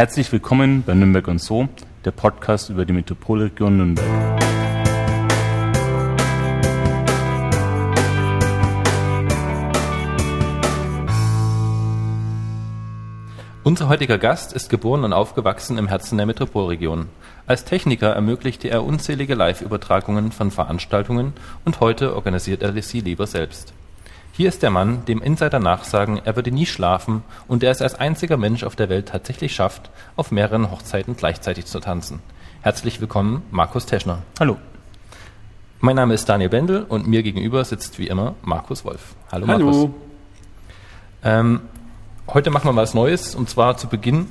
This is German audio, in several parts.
Herzlich willkommen bei Nürnberg und so, der Podcast über die Metropolregion Nürnberg. Unser heutiger Gast ist geboren und aufgewachsen im Herzen der Metropolregion. Als Techniker ermöglichte er unzählige Live-Übertragungen von Veranstaltungen und heute organisiert er sie lieber selbst. Hier ist der Mann, dem Insider nachsagen, er würde nie schlafen und der es als einziger Mensch auf der Welt tatsächlich schafft, auf mehreren Hochzeiten gleichzeitig zu tanzen. Herzlich willkommen, Markus Teschner. Hallo. Mein Name ist Daniel Bendel und mir gegenüber sitzt wie immer Markus Wolf. Hallo, Markus. Hallo. Ähm, heute machen wir mal was Neues und zwar zu Beginn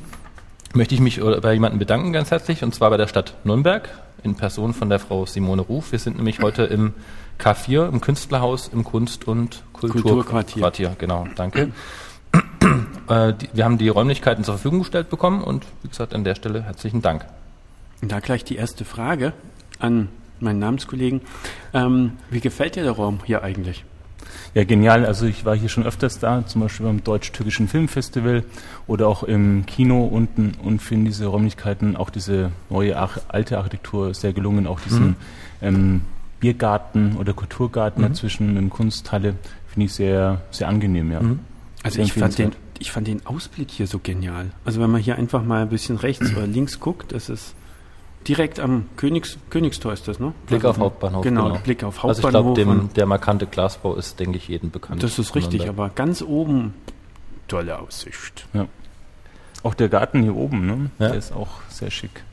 möchte ich mich bei jemandem bedanken ganz herzlich und zwar bei der Stadt Nürnberg in Person von der Frau Simone Ruf. Wir sind nämlich heute im K4 im Künstlerhaus im Kunst- und Kulturquartier. Kulturquartier, genau, danke. äh, die, wir haben die Räumlichkeiten zur Verfügung gestellt bekommen und wie gesagt an der Stelle herzlichen Dank. Da gleich die erste Frage an meinen Namenskollegen. Ähm, wie gefällt dir der Raum hier eigentlich? Ja, genial. Also ich war hier schon öfters da, zum Beispiel beim Deutsch-Türkischen Filmfestival oder auch im Kino unten und finde diese Räumlichkeiten, auch diese neue alte Architektur sehr gelungen, auch diesen mhm. ähm, Biergarten oder Kulturgarten mhm. dazwischen mit Kunsthalle finde ich sehr, sehr angenehm, ja. Mhm. Also ich fand, den, ich fand den Ausblick hier so genial. Also wenn man hier einfach mal ein bisschen rechts oder links guckt, das ist direkt am Königs, Königstor ist das, ne? Blick also, auf Hauptbahnhof. Genau, genau, Blick auf Hauptbahnhof. Also ich glaube, der markante Glasbau ist, denke ich, jedem bekannt. Das ist richtig, aber ganz oben tolle Aussicht. Ja. Auch der Garten hier oben, ne? Ja. Der ist auch sehr schick.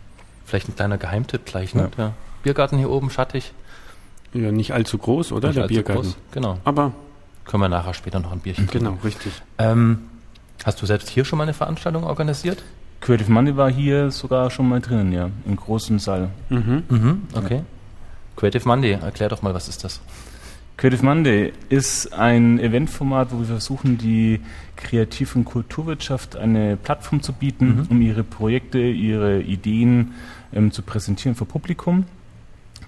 Vielleicht ein kleiner Geheimtipp gleich, ne? Ja. Biergarten hier oben, schattig. Ja, nicht allzu groß, oder? Nicht der Biergarten. Groß, genau. Aber können wir nachher später noch ein Bierchen Genau, trinken. richtig. Ähm, hast du selbst hier schon mal eine Veranstaltung organisiert? Creative Monday war hier sogar schon mal drinnen, ja, im großen Saal. Mhm. Mhm, okay. Ja. Creative Monday, erklär doch mal, was ist das? Creative Monday ist ein Eventformat, wo wir versuchen, die Kreativ- und Kulturwirtschaft eine Plattform zu bieten, mhm. um ihre Projekte, ihre Ideen ähm, zu präsentieren für Publikum.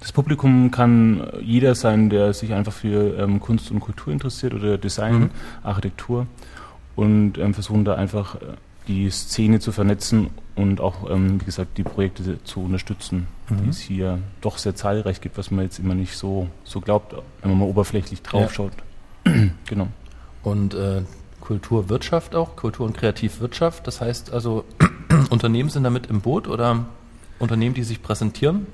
Das Publikum kann jeder sein, der sich einfach für ähm, Kunst und Kultur interessiert oder Design, mhm. Architektur und ähm, versuchen da einfach äh, die Szene zu vernetzen und auch, ähm, wie gesagt, die Projekte zu unterstützen, mhm. die es hier doch sehr zahlreich gibt, was man jetzt immer nicht so, so glaubt, wenn man mal oberflächlich draufschaut. Ja. genau. Und äh, Kulturwirtschaft auch, Kultur- und Kreativwirtschaft, das heißt also, Unternehmen sind damit im Boot oder Unternehmen, die sich präsentieren?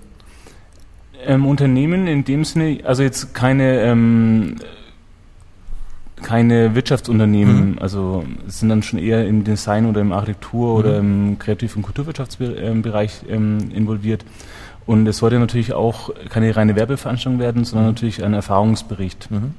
Ähm, Unternehmen in dem Sinne, also jetzt keine ähm, keine Wirtschaftsunternehmen, mhm. also sind dann schon eher im Design oder im Architektur mhm. oder im Kreativ- und Kulturwirtschaftsbereich ähm, involviert. Und es sollte natürlich auch keine reine Werbeveranstaltung werden, sondern mhm. natürlich ein Erfahrungsbericht. Mhm.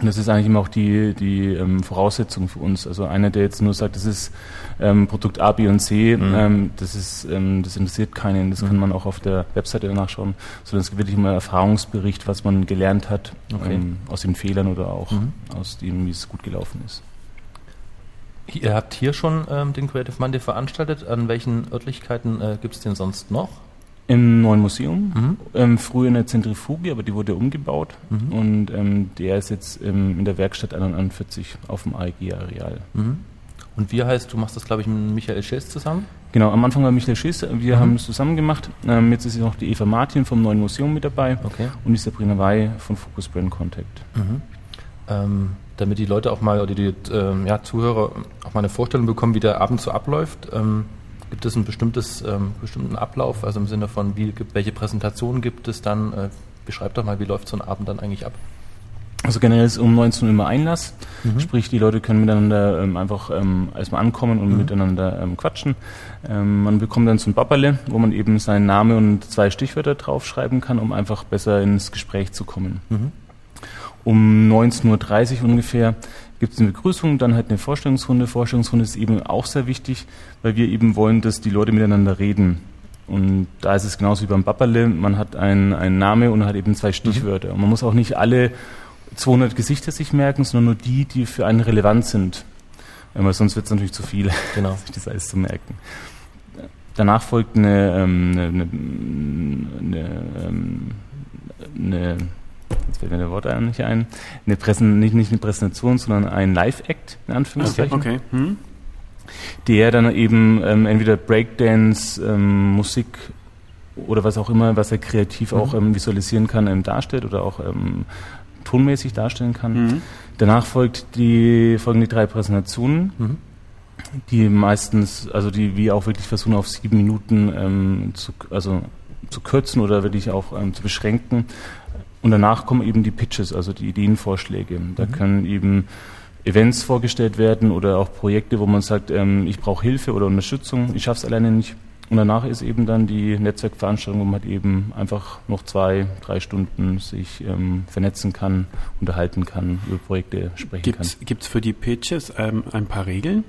Und das ist eigentlich immer auch die, die ähm, Voraussetzung für uns. Also einer, der jetzt nur sagt, das ist ähm, Produkt A, B und C, mhm. ähm, das, ist, ähm, das interessiert keinen. Das mhm. kann man auch auf der Webseite nachschauen. Sondern es gibt wirklich immer Erfahrungsbericht, was man gelernt hat okay. ähm, aus den Fehlern oder auch mhm. aus dem, wie es gut gelaufen ist. Ihr habt hier schon ähm, den Creative Monday veranstaltet. An welchen Örtlichkeiten äh, gibt es den sonst noch? Im neuen Museum, mhm. ähm, früher in der Zentrifuge, aber die wurde umgebaut mhm. und ähm, der ist jetzt ähm, in der Werkstatt 41 auf dem AEG-Areal. Mhm. Und wie heißt, du machst das glaube ich mit Michael Schiss zusammen? Genau, am Anfang war Michael Schiss, wir mhm. haben es zusammen gemacht. Ähm, jetzt ist noch die Eva Martin vom neuen Museum mit dabei okay. und die Sabrina Wey von Focus Brand Contact. Mhm. Ähm, damit die Leute auch mal, oder die ähm, ja, Zuhörer auch mal eine Vorstellung bekommen, wie der Abend so abläuft. Gibt es einen bestimmtes, ähm, bestimmten Ablauf, also im Sinne von, wie, welche Präsentationen gibt es dann? Äh, beschreibt doch mal, wie läuft so ein Abend dann eigentlich ab? Also generell ist um 19 Uhr immer Einlass, mhm. sprich die Leute können miteinander ähm, einfach ähm, erstmal ankommen und mhm. miteinander ähm, quatschen. Ähm, man bekommt dann so ein Babberle, wo man eben seinen Namen und zwei Stichwörter draufschreiben kann, um einfach besser ins Gespräch zu kommen. Mhm. Um 19.30 Uhr ungefähr gibt es eine Begrüßung, dann halt eine Vorstellungsrunde. Vorstellungsrunde ist eben auch sehr wichtig, weil wir eben wollen, dass die Leute miteinander reden. Und da ist es genauso wie beim Papperle, man hat einen, einen Name und hat eben zwei Stichwörter. Mhm. Und man muss auch nicht alle 200 Gesichter sich merken, sondern nur die, die für einen relevant sind. Weil sonst wird es natürlich zu viel, genau. sich das alles zu merken. Danach folgt eine, ähm, eine, eine, eine, ähm, eine jetzt fällt mir der Wort nicht ein, eine Präsen, nicht, nicht eine Präsentation, sondern ein Live-Act, in Anführungszeichen. Okay. okay. Hm. der dann eben ähm, entweder Breakdance, ähm, Musik oder was auch immer, was er kreativ mhm. auch ähm, visualisieren kann, ähm, darstellt oder auch ähm, tonmäßig darstellen kann. Mhm. Danach folgt die, folgen die drei Präsentationen, mhm. die meistens, also die wir auch wirklich versuchen auf sieben Minuten ähm, zu, also zu kürzen oder wirklich auch ähm, zu beschränken. Und danach kommen eben die Pitches, also die Ideenvorschläge. Da mhm. können eben Events vorgestellt werden oder auch Projekte, wo man sagt, ähm, ich brauche Hilfe oder Unterstützung, ich schaffe es alleine nicht. Und danach ist eben dann die Netzwerkveranstaltung, wo man eben einfach noch zwei, drei Stunden sich ähm, vernetzen kann, unterhalten kann, über Projekte sprechen gibt's, kann. Gibt es für die Pitches ähm, ein paar Regeln?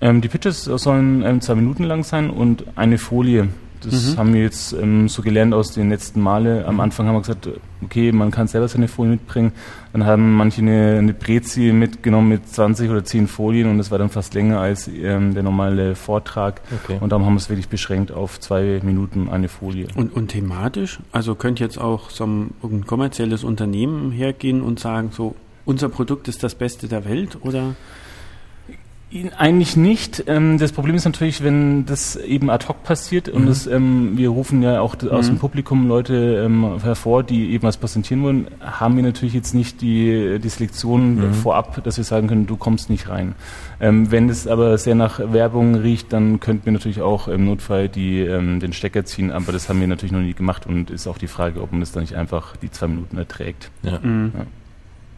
Ähm, die Pitches sollen ähm, zwei Minuten lang sein und eine Folie das mhm. haben wir jetzt ähm, so gelernt aus den letzten Male. Am mhm. Anfang haben wir gesagt, okay, man kann selber seine Folien mitbringen. Dann haben manche eine, eine Prezi mitgenommen mit 20 oder 10 Folien und das war dann fast länger als ähm, der normale Vortrag. Okay. Und darum haben wir es wirklich beschränkt auf zwei Minuten eine Folie. Und, und thematisch? Also könnte jetzt auch so ein, ein kommerzielles Unternehmen hergehen und sagen, so, unser Produkt ist das Beste der Welt oder? Eigentlich nicht. Ähm, das Problem ist natürlich, wenn das eben ad hoc passiert und mhm. das, ähm, wir rufen ja auch aus dem mhm. Publikum Leute ähm, hervor, die eben was präsentieren wollen, haben wir natürlich jetzt nicht die, die Selektion mhm. vorab, dass wir sagen können, du kommst nicht rein. wenn es aber sehr nach Werbung riecht, dann könnten wir natürlich auch im Notfall die, den Stecker ziehen, aber das haben wir natürlich noch nie gemacht und ist auch die Frage, ob man das dann nicht einfach die zwei Minuten erträgt. Ja. Mhm. ja.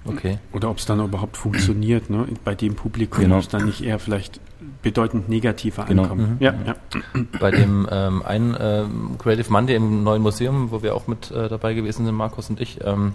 Okay. Oder ob es dann überhaupt funktioniert, ne? bei dem Publikum, genau. ob es dann nicht eher vielleicht bedeutend negativer genau. ankommt. Mhm. Ja, ja. Bei dem ähm, einen ähm, Creative Monday im neuen Museum, wo wir auch mit äh, dabei gewesen sind, Markus und ich, ähm,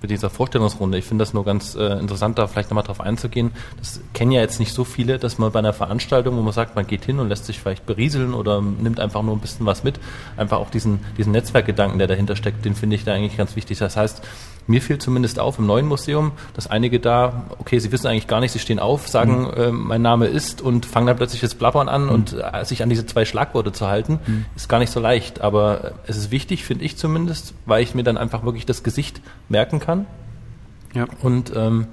mit dieser Vorstellungsrunde. Ich finde das nur ganz äh, interessant, da vielleicht nochmal drauf einzugehen. Das kennen ja jetzt nicht so viele, dass man bei einer Veranstaltung, wo man sagt, man geht hin und lässt sich vielleicht berieseln oder nimmt einfach nur ein bisschen was mit, einfach auch diesen, diesen Netzwerkgedanken, der dahinter steckt, den finde ich da eigentlich ganz wichtig. Das heißt, mir fiel zumindest auf im neuen Museum, dass einige da, okay, sie wissen eigentlich gar nicht, sie stehen auf, sagen, mhm. äh, mein Name ist und fangen dann plötzlich das Blabbern an mhm. und äh, sich an diese zwei Schlagworte zu halten, mhm. ist gar nicht so leicht. Aber es ist wichtig, finde ich zumindest, weil ich mir dann einfach wirklich das Gesicht merken kann. Ja. Und ähm,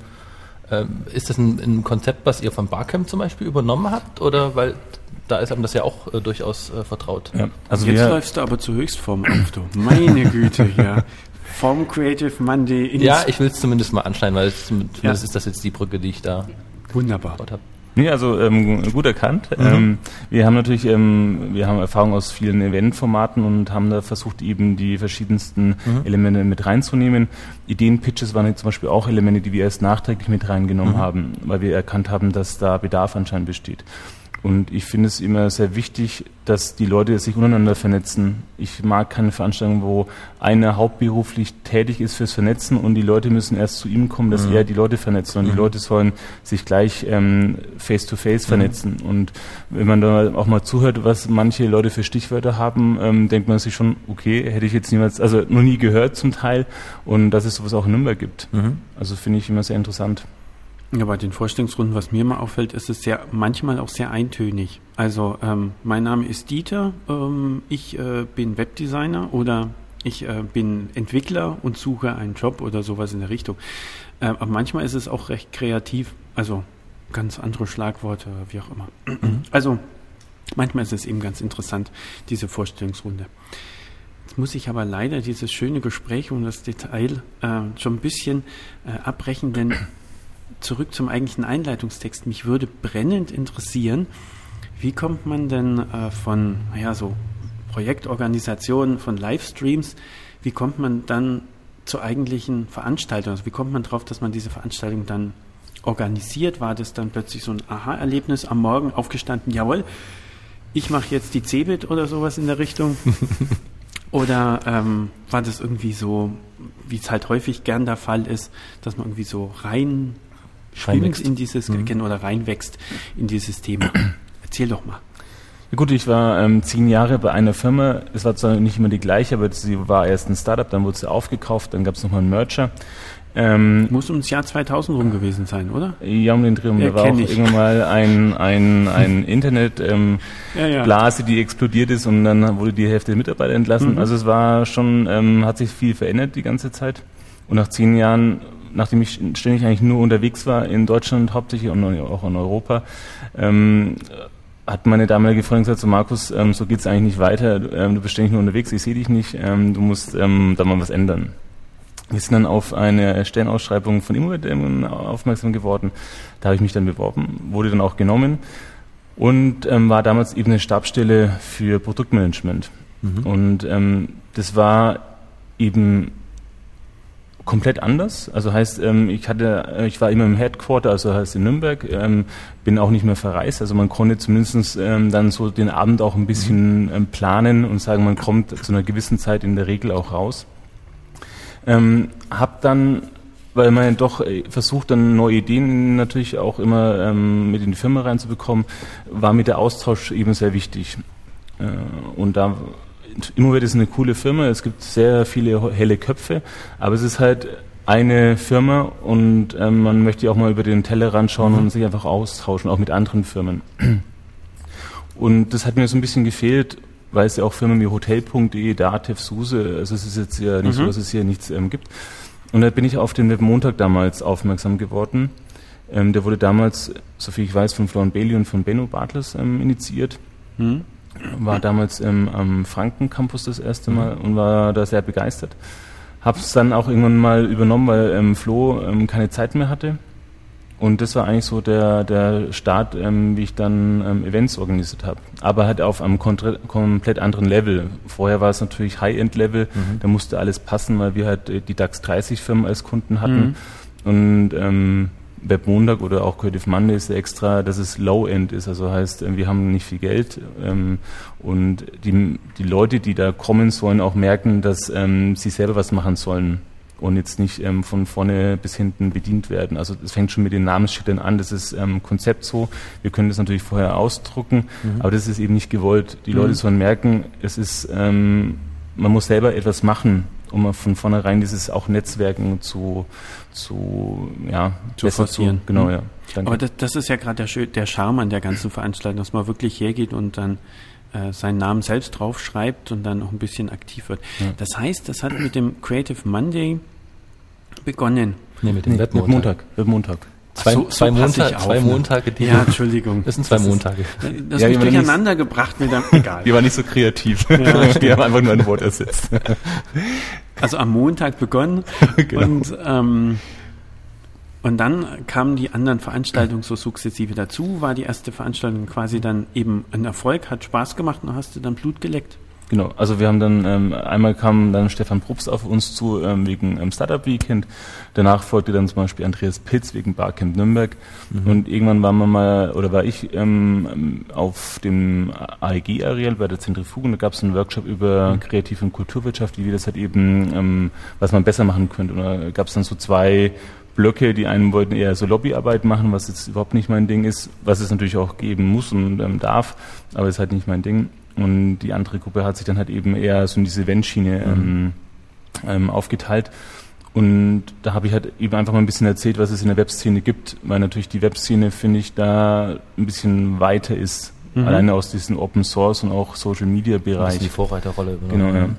äh, ist das ein, ein, Konzept, was ihr von Barcamp zum Beispiel übernommen habt? Oder weil da ist einem das ja auch äh, durchaus äh, vertraut. Ja. Also jetzt läufst du aber zur Höchstform auf, du. Meine Güte, ja vom Creative Monday in Ja, ich will es zumindest mal anschneiden, weil zumindest ja. ist das jetzt die Brücke, die ich da Wunderbar. habe. Nee, also ähm, gut erkannt. Mhm. Ähm, wir haben natürlich, ähm, wir haben Erfahrung aus vielen Eventformaten und haben da versucht, eben die verschiedensten mhm. Elemente mit reinzunehmen. Ideenpitches waren jetzt zum Beispiel auch Elemente, die wir erst nachträglich mit reingenommen mhm. haben, weil wir erkannt haben, dass da Bedarf anscheinend besteht. Und ich finde es immer sehr wichtig, dass die Leute sich untereinander vernetzen. Ich mag keine Veranstaltung, wo einer hauptberuflich tätig ist fürs Vernetzen und die Leute müssen erst zu ihm kommen, dass mhm. er die Leute vernetzt, sondern mhm. die Leute sollen sich gleich ähm, face to face mhm. vernetzen. Und wenn man da auch mal zuhört, was manche Leute für Stichwörter haben, ähm, denkt man sich schon, okay, hätte ich jetzt niemals, also noch nie gehört zum Teil und dass es sowas auch in Nürnberg gibt. Mhm. Also finde ich immer sehr interessant. Ja, bei den Vorstellungsrunden, was mir mal auffällt, ist es sehr, manchmal auch sehr eintönig. Also ähm, mein Name ist Dieter, ähm, ich äh, bin Webdesigner oder ich äh, bin Entwickler und suche einen Job oder sowas in der Richtung. Äh, aber manchmal ist es auch recht kreativ, also ganz andere Schlagworte, wie auch immer. Also manchmal ist es eben ganz interessant, diese Vorstellungsrunde. Jetzt muss ich aber leider dieses schöne Gespräch um das Detail äh, schon ein bisschen äh, abbrechen, denn zurück zum eigentlichen Einleitungstext. Mich würde brennend interessieren, wie kommt man denn äh, von, naja, so Projektorganisationen, von Livestreams, wie kommt man dann zur eigentlichen Veranstaltung? Also wie kommt man darauf, dass man diese Veranstaltung dann organisiert? War das dann plötzlich so ein Aha-Erlebnis am Morgen aufgestanden, jawohl, ich mache jetzt die Cebit oder sowas in der Richtung? oder ähm, war das irgendwie so, wie es halt häufig gern der Fall ist, dass man irgendwie so rein schwimmt in dieses mhm. oder reinwächst in dieses Thema. Erzähl doch mal. Ja gut, ich war ähm, zehn Jahre bei einer Firma. Es war zwar nicht immer die gleiche, aber sie war erst ein Startup, dann wurde sie aufgekauft, dann gab es nochmal einen Merger. Ähm, Muss ums Jahr 2000 rum gewesen sein, oder? Ja, um den Dreh. Ja, da war auch ich. irgendwann mal ein, ein, ein Internet-Blase, ähm, ja, ja. die explodiert ist und dann wurde die Hälfte der Mitarbeiter entlassen. Mhm. Also es war schon, ähm, hat sich viel verändert die ganze Zeit. Und nach zehn Jahren nachdem ich ständig eigentlich nur unterwegs war in Deutschland hauptsächlich und auch in Europa, ähm, hat meine damalige Freundin gesagt, so Markus, ähm, so geht's eigentlich nicht weiter, ähm, du bist ständig nur unterwegs, ich sehe dich nicht, ähm, du musst ähm, da mal was ändern. Wir sind dann auf eine Stellenausschreibung von Immowelt ähm, aufmerksam geworden. Da habe ich mich dann beworben, wurde dann auch genommen und ähm, war damals eben eine Stabstelle für Produktmanagement. Mhm. Und ähm, das war eben komplett anders. Also heißt, ähm, ich hatte, äh, ich war immer im Headquarter, also heißt in Nürnberg, ähm, bin auch nicht mehr verreist. Also man konnte zumindest ähm, dann so den Abend auch ein bisschen planen und sagen, man kommt zu einer gewissen Zeit in der Regel auch raus. Hab dann weil man doch äh, versucht, dann neue Ideen natürlich auch immer mit in die Firma reinzubekommen, war mir der Austausch eben sehr wichtig. Äh, und da Immowelt ist eine coole Firma, es gibt sehr viele helle Köpfe, aber es ist halt eine Firma und ähm, man möchte auch mal über den Tellerrand schauen mhm. und sich einfach austauschen, auch mit anderen Firmen. Und das hat mir so ein bisschen gefehlt, weil es ja auch Firmen wie Hotel.de, Datev, Suse, also es ist jetzt ja nicht mhm. so, dass es hier nichts ähm, gibt. Und da bin ich auf den Webmontag damals aufmerksam geworden. Ähm, der wurde damals, soviel ich weiß, von Florian Bailey und von Benno Bartels ähm, initiiert. Mhm war damals im, am Franken-Campus das erste Mal und war da sehr begeistert. Hab's dann auch irgendwann mal übernommen, weil ähm, Flo ähm, keine Zeit mehr hatte. Und das war eigentlich so der, der Start, ähm, wie ich dann ähm, Events organisiert habe. Aber halt auf einem komplett anderen Level. Vorher war es natürlich High-End-Level, mhm. da musste alles passen, weil wir halt äh, die DAX 30 Firmen als Kunden hatten. Mhm. Und Webmontag oder auch Creative Monday ist extra, dass es Low-End ist. Also heißt, äh, wir haben nicht viel Geld ähm, und die, die Leute, die da kommen, sollen auch merken, dass ähm, sie selber was machen sollen und jetzt nicht ähm, von vorne bis hinten bedient werden. Also es fängt schon mit den Namensschildern an. Das ist ähm, Konzept so. Wir können das natürlich vorher ausdrucken, mhm. aber das ist eben nicht gewollt. Die mhm. Leute sollen merken, es ist, ähm, man muss selber etwas machen um von vornherein dieses auch Netzwerken zu, zu, ja, zu forcieren. Genau, mhm. ja. Danke. Aber das, das ist ja gerade der, der Charme an der ganzen Veranstaltung, dass man wirklich hergeht und dann äh, seinen Namen selbst draufschreibt und dann auch ein bisschen aktiv wird. Ja. Das heißt, das hat mit dem Creative Monday begonnen. Nee, mit dem nee, Webmontag. Webmontag. Zwei, so, zwei, so Montag, zwei ne? Montage, die. Ja, Entschuldigung. Das sind zwei das Montage. Ist, das ja, mich durcheinander nicht, gebracht mit dem, egal. Die waren nicht so kreativ. Ja, die haben einfach nur ein Wort ersetzt. Also am Montag begonnen genau. und, ähm, und dann kamen die anderen Veranstaltungen so sukzessive dazu. War die erste Veranstaltung quasi dann eben ein Erfolg, hat Spaß gemacht und hast du dann Blut geleckt? Genau, also wir haben dann, ähm, einmal kam dann Stefan Probst auf uns zu ähm, wegen ähm, Startup Weekend, danach folgte dann zum Beispiel Andreas Pitz wegen Barcamp Nürnberg mhm. und irgendwann waren wir mal, oder war ich ähm, auf dem AEG-Areal bei der Zentrifuge und da gab es einen Workshop über mhm. Kreativ- und Kulturwirtschaft, wie wir das halt eben, ähm, was man besser machen könnte und da gab es dann so zwei Blöcke, die einen wollten eher so Lobbyarbeit machen, was jetzt überhaupt nicht mein Ding ist, was es natürlich auch geben muss und ähm, darf, aber ist halt nicht mein Ding. Und die andere Gruppe hat sich dann halt eben eher so in diese Eventschiene mhm. ähm, ähm, aufgeteilt. Und da habe ich halt eben einfach mal ein bisschen erzählt, was es in der Webszene gibt, weil natürlich die Webszene, finde ich, da ein bisschen weiter ist. Mhm. Alleine aus diesem Open Source und auch Social Media Bereich. die Vorreiterrolle übernommen. Genau, ja.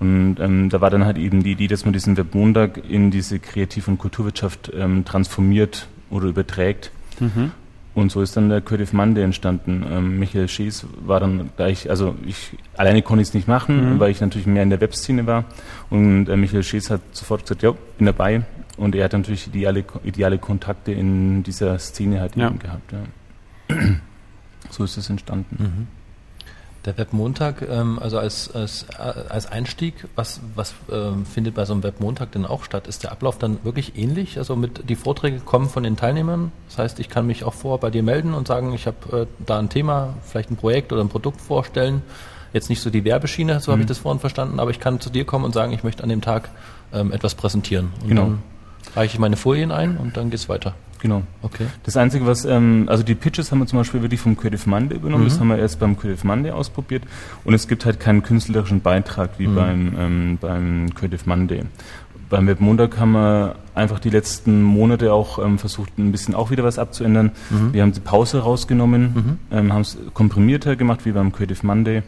Und ähm, da war dann halt eben die Idee, dass man diesen Webmontag in diese Kreativ- und Kulturwirtschaft ähm, transformiert oder überträgt. Mhm. Und so ist dann der Creative Monday entstanden. Ähm, Michael Schies war dann gleich, also ich alleine konnte ich es nicht machen, mhm. weil ich natürlich mehr in der Webszene war. Und äh, Michael Schies hat sofort gesagt, ja, bin dabei. Und er hat natürlich ideale, ideale Kontakte in dieser Szene halt ja. eben gehabt. Ja. so ist es entstanden. Mhm. Der Webmontag, ähm, also als, als, als Einstieg, was, was ähm, findet bei so einem Webmontag denn auch statt? Ist der Ablauf dann wirklich ähnlich? Also mit die Vorträge kommen von den Teilnehmern. Das heißt, ich kann mich auch vor bei dir melden und sagen, ich habe äh, da ein Thema, vielleicht ein Projekt oder ein Produkt vorstellen. Jetzt nicht so die Werbeschiene, so mhm. habe ich das vorhin verstanden, aber ich kann zu dir kommen und sagen, ich möchte an dem Tag ähm, etwas präsentieren. Und genau. dann reiche ich meine Folien ein und dann geht's weiter. Genau. Okay. Das Einzige, was, ähm, also die Pitches haben wir zum Beispiel wirklich vom Creative Monday übernommen, mhm. das haben wir erst beim Creative Monday ausprobiert und es gibt halt keinen künstlerischen Beitrag wie mhm. beim, ähm, beim Creative Monday. Beim Webmontag haben wir einfach die letzten Monate auch ähm, versucht, ein bisschen auch wieder was abzuändern. Mhm. Wir haben die Pause rausgenommen, mhm. ähm, haben es komprimierter gemacht wie beim Creative Monday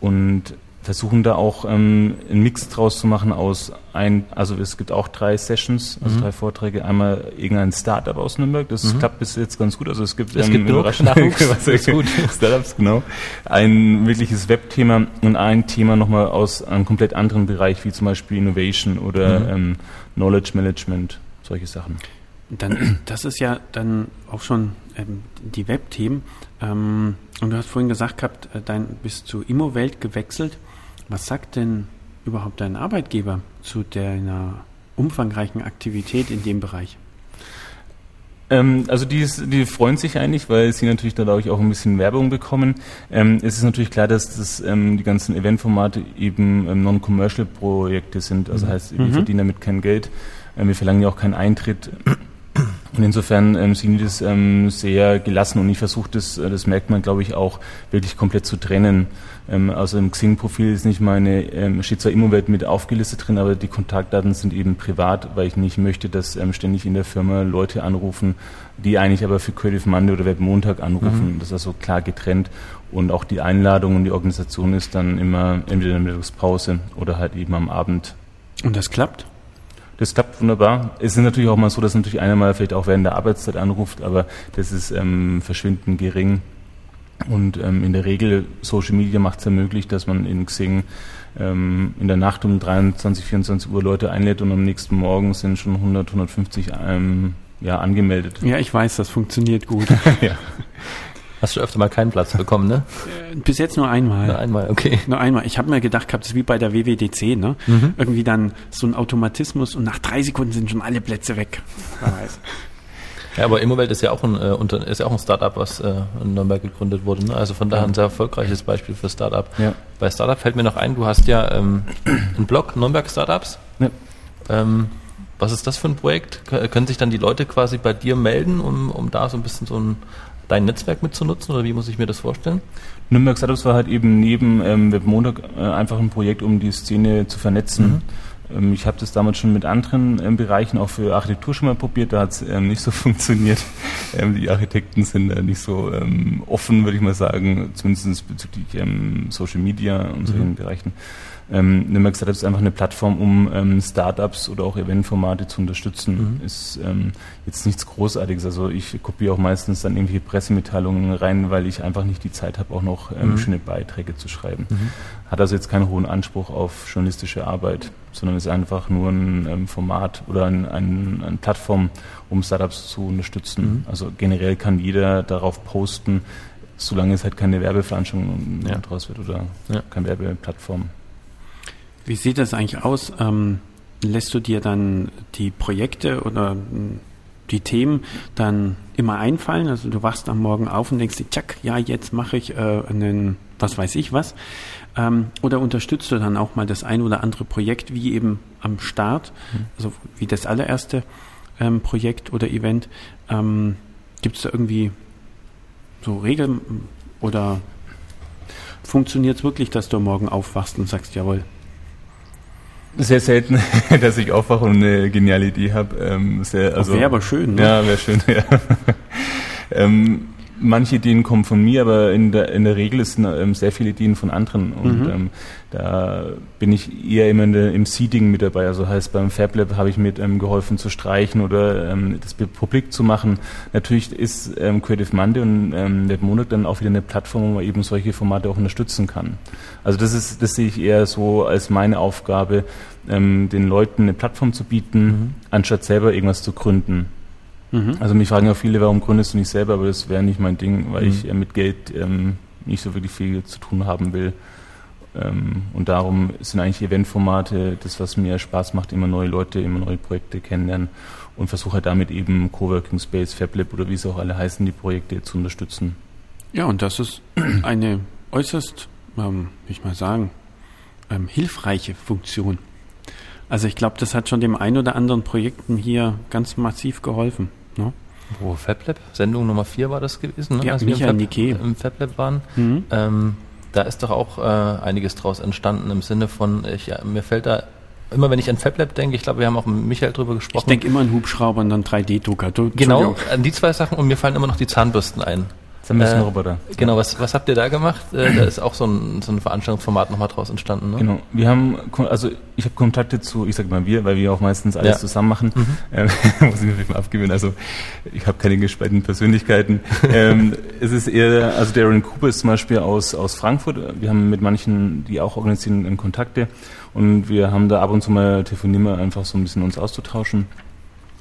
und versuchen da auch ähm, einen Mix draus zu machen aus ein, also es gibt auch drei Sessions, also mhm. drei Vorträge. Einmal irgendein Startup aus Nürnberg, das mhm. klappt bis jetzt ganz gut. Also es gibt es ähm, gibt was gut. Startups, genau. Ein wirkliches Webthema und ein Thema nochmal aus einem komplett anderen Bereich, wie zum Beispiel Innovation oder mhm. ähm, Knowledge Management, solche Sachen. Dann, das ist ja dann auch schon ähm, die Webthemen. Ähm, und du hast vorhin gesagt gehabt, äh, dein bist zu Immowelt gewechselt. Was sagt denn überhaupt dein Arbeitgeber zu deiner umfangreichen Aktivität in dem Bereich? Ähm, also die, ist, die freuen sich eigentlich, weil sie natürlich dadurch auch ein bisschen Werbung bekommen. Ähm, es ist natürlich klar, dass das, ähm, die ganzen Eventformate eben ähm, Non-Commercial-Projekte sind. Also mhm. heißt, wir mhm. verdienen damit kein Geld. Ähm, wir verlangen ja auch keinen Eintritt. Und insofern ähm, sind die das ähm, sehr gelassen und ich versuche das, äh, das merkt man glaube ich auch, wirklich komplett zu trennen. Ähm, also im Xing-Profil ist nicht meine, ähm, steht zwar Immowelt mit aufgelistet drin, aber die Kontaktdaten sind eben privat, weil ich nicht möchte, dass ähm, ständig in der Firma Leute anrufen, die eigentlich aber für Creative Monday oder Webmontag anrufen. Mhm. Das ist also klar getrennt. Und auch die Einladung und die Organisation ist dann immer entweder in der Mittagspause oder halt eben am Abend. Und das klappt? Das klappt wunderbar. Es ist natürlich auch mal so, dass natürlich einer mal vielleicht auch während der Arbeitszeit anruft, aber das ist ähm, verschwindend gering. Und ähm, in der Regel, Social Media macht es ja möglich, dass man in Xing ähm, in der Nacht um 23, 24 Uhr Leute einlädt und am nächsten Morgen sind schon 100, 150 ähm, ja, angemeldet. Ja, ich weiß, das funktioniert gut. ja. Hast du öfter mal keinen Platz bekommen, ne? Äh, bis jetzt nur einmal. Nur einmal, okay. Nur einmal. Ich habe mir gedacht, das ist wie bei der WWDC, ne? Mhm. Irgendwie dann so ein Automatismus und nach drei Sekunden sind schon alle Plätze weg. Ja, aber Immowelt ist ja auch ein, äh, ist ja auch ein Startup, was äh, in Nürnberg gegründet wurde. Ne? Also von daher ein sehr erfolgreiches Beispiel für Startup. Ja. Bei Startup fällt mir noch ein, du hast ja ähm, einen Blog Nürnberg Startups. Ja. Ähm, was ist das für ein Projekt? Können sich dann die Leute quasi bei dir melden, um, um da so ein bisschen so ein dein Netzwerk mitzunutzen oder wie muss ich mir das vorstellen? Nürnberg Startups war halt eben neben ähm, Webmontag äh, einfach ein Projekt, um die Szene zu vernetzen. Mhm. Ähm, ich habe das damals schon mit anderen ähm, Bereichen, auch für Architektur schon mal probiert, da hat es ähm, nicht so funktioniert. Ähm, die Architekten sind äh, nicht so ähm, offen, würde ich mal sagen, zumindest bezüglich Social Media und solchen mhm. Bereichen ähm, Nürnberg Startups ist einfach eine Plattform, um ähm, Startups oder auch Eventformate zu unterstützen. Mhm. Ist ähm, jetzt nichts Großartiges. Also ich kopiere auch meistens dann irgendwelche Pressemitteilungen rein, weil ich einfach nicht die Zeit habe, auch noch ähm, mhm. schöne Beiträge zu schreiben. Mhm. Hat also jetzt keinen hohen Anspruch auf journalistische Arbeit, sondern ist einfach nur ein ähm, Format oder ein, ein, eine Plattform, um Startups zu unterstützen. Mhm. Also generell kann jeder darauf posten, solange es halt keine Werbeveranstaltung ja. daraus wird oder ja. keine Werbeplattform. Wie sieht das eigentlich aus? Ähm, lässt du dir dann die Projekte oder hm, die Themen dann immer einfallen? Also du wachst am Morgen auf und denkst dir, tschak, ja, jetzt mache ich äh, einen, was weiß ich was. Ähm, oder unterstützt du dann auch mal das ein oder andere Projekt, wie eben am Start, mhm. also wie das allererste ähm, Projekt oder Event? Ähm, Gibt es da irgendwie so Regeln oder funktioniert es wirklich, dass du morgen aufwachst und sagst, jawohl, sehr selten, dass ich aufwache und eine geniale Idee habe. Ähm, also, wäre aber schön, ne? Ja, wäre schön, ja. ähm, manche Ideen kommen von mir, aber in der, in der Regel sind ähm, sehr viele Ideen von anderen. Und mhm. ähm, da bin ich eher immer der, im Seeding mit dabei. Also heißt, beim FabLab habe ich mit ähm, geholfen zu streichen oder ähm, das publik zu machen. Natürlich ist ähm, Creative Monday und ähm, WebMonarch dann auch wieder eine Plattform, wo man eben solche Formate auch unterstützen kann. Also das ist, das sehe ich eher so als meine Aufgabe, ähm, den Leuten eine Plattform zu bieten, mhm. anstatt selber irgendwas zu gründen. Mhm. Also mich fragen ja viele, warum gründest du nicht selber, aber das wäre nicht mein Ding, weil mhm. ich äh, mit Geld ähm, nicht so wirklich viel zu tun haben will. Ähm, und darum sind eigentlich Eventformate das, was mir Spaß macht, immer neue Leute, immer neue Projekte kennenlernen und versuche halt damit eben Coworking Space, FabLab oder wie es auch alle heißen, die Projekte zu unterstützen. Ja, und das ist eine äußerst, ähm, wie ich mal sagen, ähm, hilfreiche Funktion. Also ich glaube, das hat schon dem ein oder anderen Projekten hier ganz massiv geholfen. Ne? Wo FabLab, Sendung Nummer 4 war das gewesen, ne? ja, als wir im, Fab, im FabLab waren. Mhm. Ähm, da ist doch auch äh, einiges draus entstanden im Sinne von, ich, ja, mir fällt da immer wenn ich an FabLab denke, ich glaube, wir haben auch mit Michael drüber gesprochen. Ich denke immer an Hubschrauber und dann 3D-Drucker. Genau, an die zwei Sachen und mir fallen immer noch die Zahnbürsten ein. Zahnbürstenroboter. Äh, genau, was, was habt ihr da gemacht? Äh, da ist auch so ein, so ein Veranstaltungsformat nochmal draus entstanden, ne? Genau. Wir haben, also ich habe Kontakte zu, ich sag mal wir, weil wir auch meistens alles ja. zusammen machen. Mhm. Ähm, muss ich mir vielleicht mal abgewöhnen. Also ich habe keine gespaltenen Persönlichkeiten. ähm, es ist eher, also Darren Cooper ist zum Beispiel aus, aus Frankfurt. Wir haben mit manchen, die auch organisieren, in Kontakte. Und wir haben da ab und zu mal telefonieren, einfach so ein bisschen uns auszutauschen.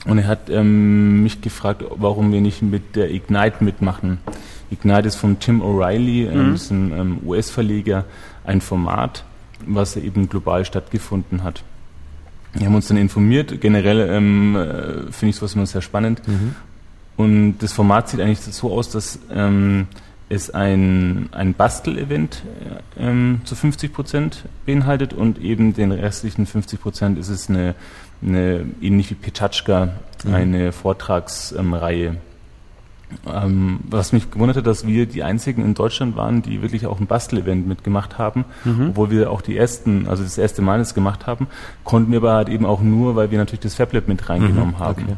Und er hat ähm, mich gefragt, warum wir nicht mit der Ignite mitmachen. Ignite ist von Tim O'Reilly, ähm, mhm. ist ein ähm, US-Verleger, ein Format, was eben global stattgefunden hat. Wir haben uns dann informiert. Generell ähm, äh, finde ich sowas immer sehr spannend. Mhm. Und das Format sieht eigentlich so aus, dass ähm, es ein, ein Bastel-Event äh, ähm, zu 50 Prozent beinhaltet und eben den restlichen 50 Prozent ist es eine, eine ähnlich wie Petachka, mhm. eine Vortragsreihe. Ähm, was mich gewundert hat, dass wir die einzigen in Deutschland waren, die wirklich auch ein Bastel-Event mitgemacht haben, mhm. obwohl wir auch die ersten, also das erste Mal das gemacht haben, konnten wir aber halt eben auch nur, weil wir natürlich das FabLab mit reingenommen mhm. haben. Okay.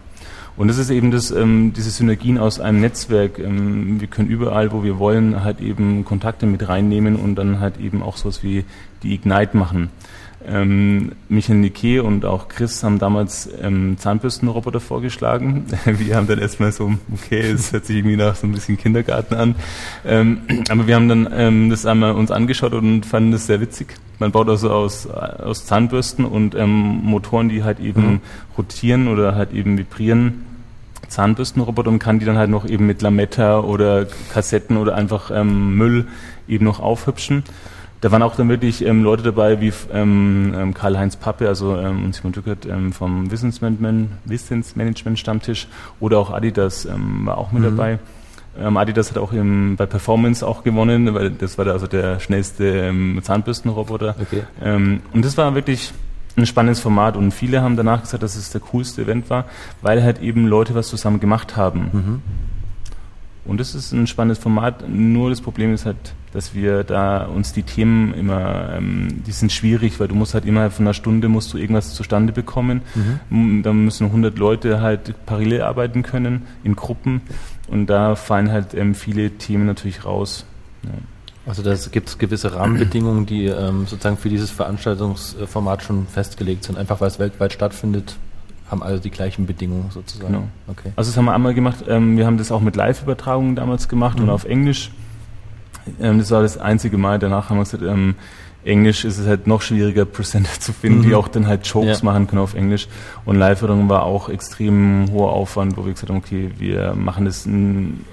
Und das ist eben das, ähm, diese Synergien aus einem Netzwerk. Ähm, wir können überall, wo wir wollen, halt eben Kontakte mit reinnehmen und dann halt eben auch sowas wie die Ignite machen. Ähm, Michael Nike und auch Chris haben damals ähm, Zahnbürstenroboter vorgeschlagen. wir haben dann erstmal so, okay, es hört sich irgendwie nach so ein bisschen Kindergarten an. Ähm, aber wir haben dann ähm, das einmal uns angeschaut und fanden das sehr witzig. Man baut also aus, aus Zahnbürsten und ähm, Motoren, die halt eben mhm. rotieren oder halt eben vibrieren, Zahnbürstenroboter und kann die dann halt noch eben mit Lametta oder Kassetten oder einfach ähm, Müll eben noch aufhübschen. Da waren auch dann wirklich ähm, Leute dabei wie ähm, ähm Karl-Heinz Pappe, also ähm, und Simon Dückert ähm, vom Wissensmanagement, Wissensmanagement Stammtisch oder auch Adidas ähm, war auch mit mhm. dabei. Adidas hat auch im, bei Performance auch gewonnen, weil das war also der schnellste Zahnbürstenroboter. Okay. Und das war wirklich ein spannendes Format und viele haben danach gesagt, dass es der coolste Event war, weil halt eben Leute was zusammen gemacht haben. Mhm. Und das ist ein spannendes Format, nur das Problem ist halt, dass wir da uns die Themen immer, ähm, die sind schwierig, weil du musst halt immer von einer Stunde musst du irgendwas zustande bekommen. Mhm. Da müssen 100 Leute halt parallel arbeiten können in Gruppen und da fallen halt ähm, viele Themen natürlich raus. Ja. Also da gibt es gewisse Rahmenbedingungen, die ähm, sozusagen für dieses Veranstaltungsformat schon festgelegt sind, einfach weil es weltweit stattfindet, haben alle die gleichen Bedingungen sozusagen. Genau. Okay. Also das haben wir einmal gemacht, ähm, wir haben das auch mit Live-Übertragungen damals gemacht mhm. und auf Englisch. Ähm, das war das einzige Mal, danach haben wir gesagt, ähm, Englisch ist es halt noch schwieriger, Presenter zu finden, mhm. die auch dann halt Jokes ja. machen können auf Englisch. Und Live-Übertragung war auch extrem hoher Aufwand, wo wir gesagt haben, okay, wir machen das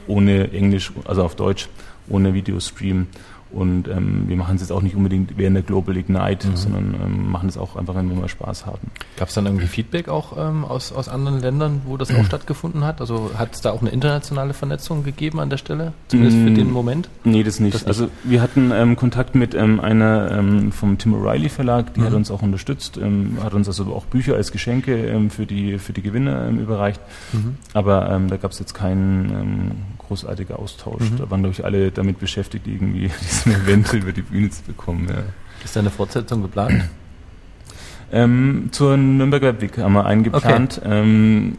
ohne Englisch, also auf Deutsch, ohne Videostream. Und ähm, wir machen es jetzt auch nicht unbedingt während der Global Ignite, mhm. sondern ähm, machen es auch einfach, wenn wir mal Spaß haben. Gab es dann irgendwie Feedback auch ähm, aus, aus anderen Ländern, wo das auch stattgefunden hat? Also hat es da auch eine internationale Vernetzung gegeben an der Stelle, zumindest für den Moment? Nee, das nicht. Das nicht. Also wir hatten ähm, Kontakt mit ähm, einer ähm, vom Tim O'Reilly Verlag, die mhm. hat uns auch unterstützt, hat uns also auch Bücher als Geschenke für, die, für die Gewinner überreicht. Mhm. Aber da gab es jetzt keinen großartigen Austausch. Mhm. Da waren, glaube ich, alle damit beschäftigt, irgendwie diesen Event über die Bühne zu bekommen. Ja. Ist da eine Fortsetzung geplant? Ähm, zur Nürnberger Webweek haben wir eingeplant. Okay. Ähm,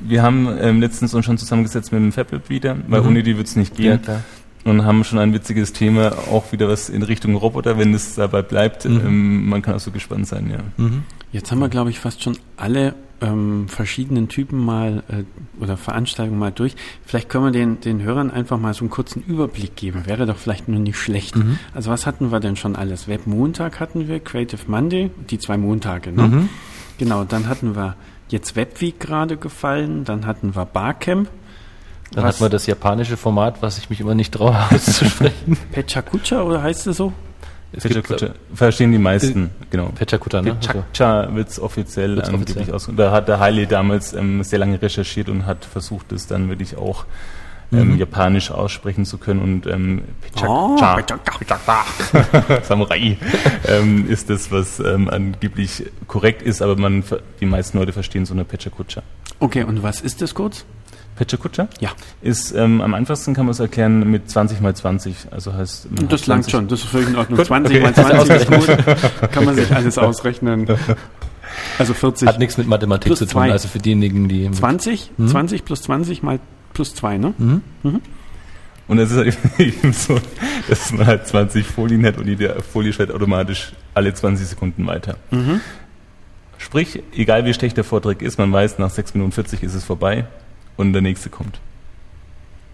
wir haben ähm, letztens uns schon zusammengesetzt mit dem FabLab wieder, weil mhm. ohne die wird es nicht gehen. Ja, und haben schon ein witziges Thema, auch wieder was in Richtung Roboter, wenn es dabei bleibt. Mhm. Ähm, man kann auch so gespannt sein, ja. Mhm. Jetzt haben wir, glaube ich, fast schon alle ähm, verschiedenen Typen mal äh, oder Veranstaltungen mal durch. Vielleicht können wir den, den Hörern einfach mal so einen kurzen Überblick geben. Wäre doch vielleicht nur nicht schlecht. Mhm. Also was hatten wir denn schon alles? Webmontag hatten wir, Creative Monday, die zwei Montage, ne? Mhm. Genau, dann hatten wir jetzt Webweek gerade gefallen, dann hatten wir Barcamp. Dann hatten wir das japanische Format, was ich mich immer nicht traue auszusprechen. Pechakucha oder heißt es so? Pechakucha, verstehen die meisten, äh, genau. Pechakucha, ne? Pechakucha also. wird es offiziell wird's angeblich aus. Da hat der Haile damals ähm, sehr lange recherchiert und hat versucht, es dann wirklich auch ähm, mhm. japanisch aussprechen zu können und ähm, Pechakucha, oh, Samurai ähm, ist das, was ähm, angeblich korrekt ist, aber man die meisten Leute verstehen so eine Pechakucha. Okay, und was ist das kurz? Pechakucha? Ja. Ist ähm, am einfachsten kann man es erklären mit 20 mal 20. Also heißt. Das langt schon, das ist völlig in Ordnung. 20 okay. mal 20 ist gut. Kann man sich alles ausrechnen. Also 40. Hat nichts mit Mathematik zu tun, zwei. also für diejenigen, die. 20? Mhm. 20 plus 20 mal plus 2, ne? Mhm. Mhm. Und es ist halt eben so, dass man halt 20 Folien hat und jede Folie schaltet automatisch alle 20 Sekunden weiter. Mhm. Sprich, egal wie schlecht der Vortrag ist, man weiß, nach 6 Minuten 40 ist es vorbei und der nächste kommt.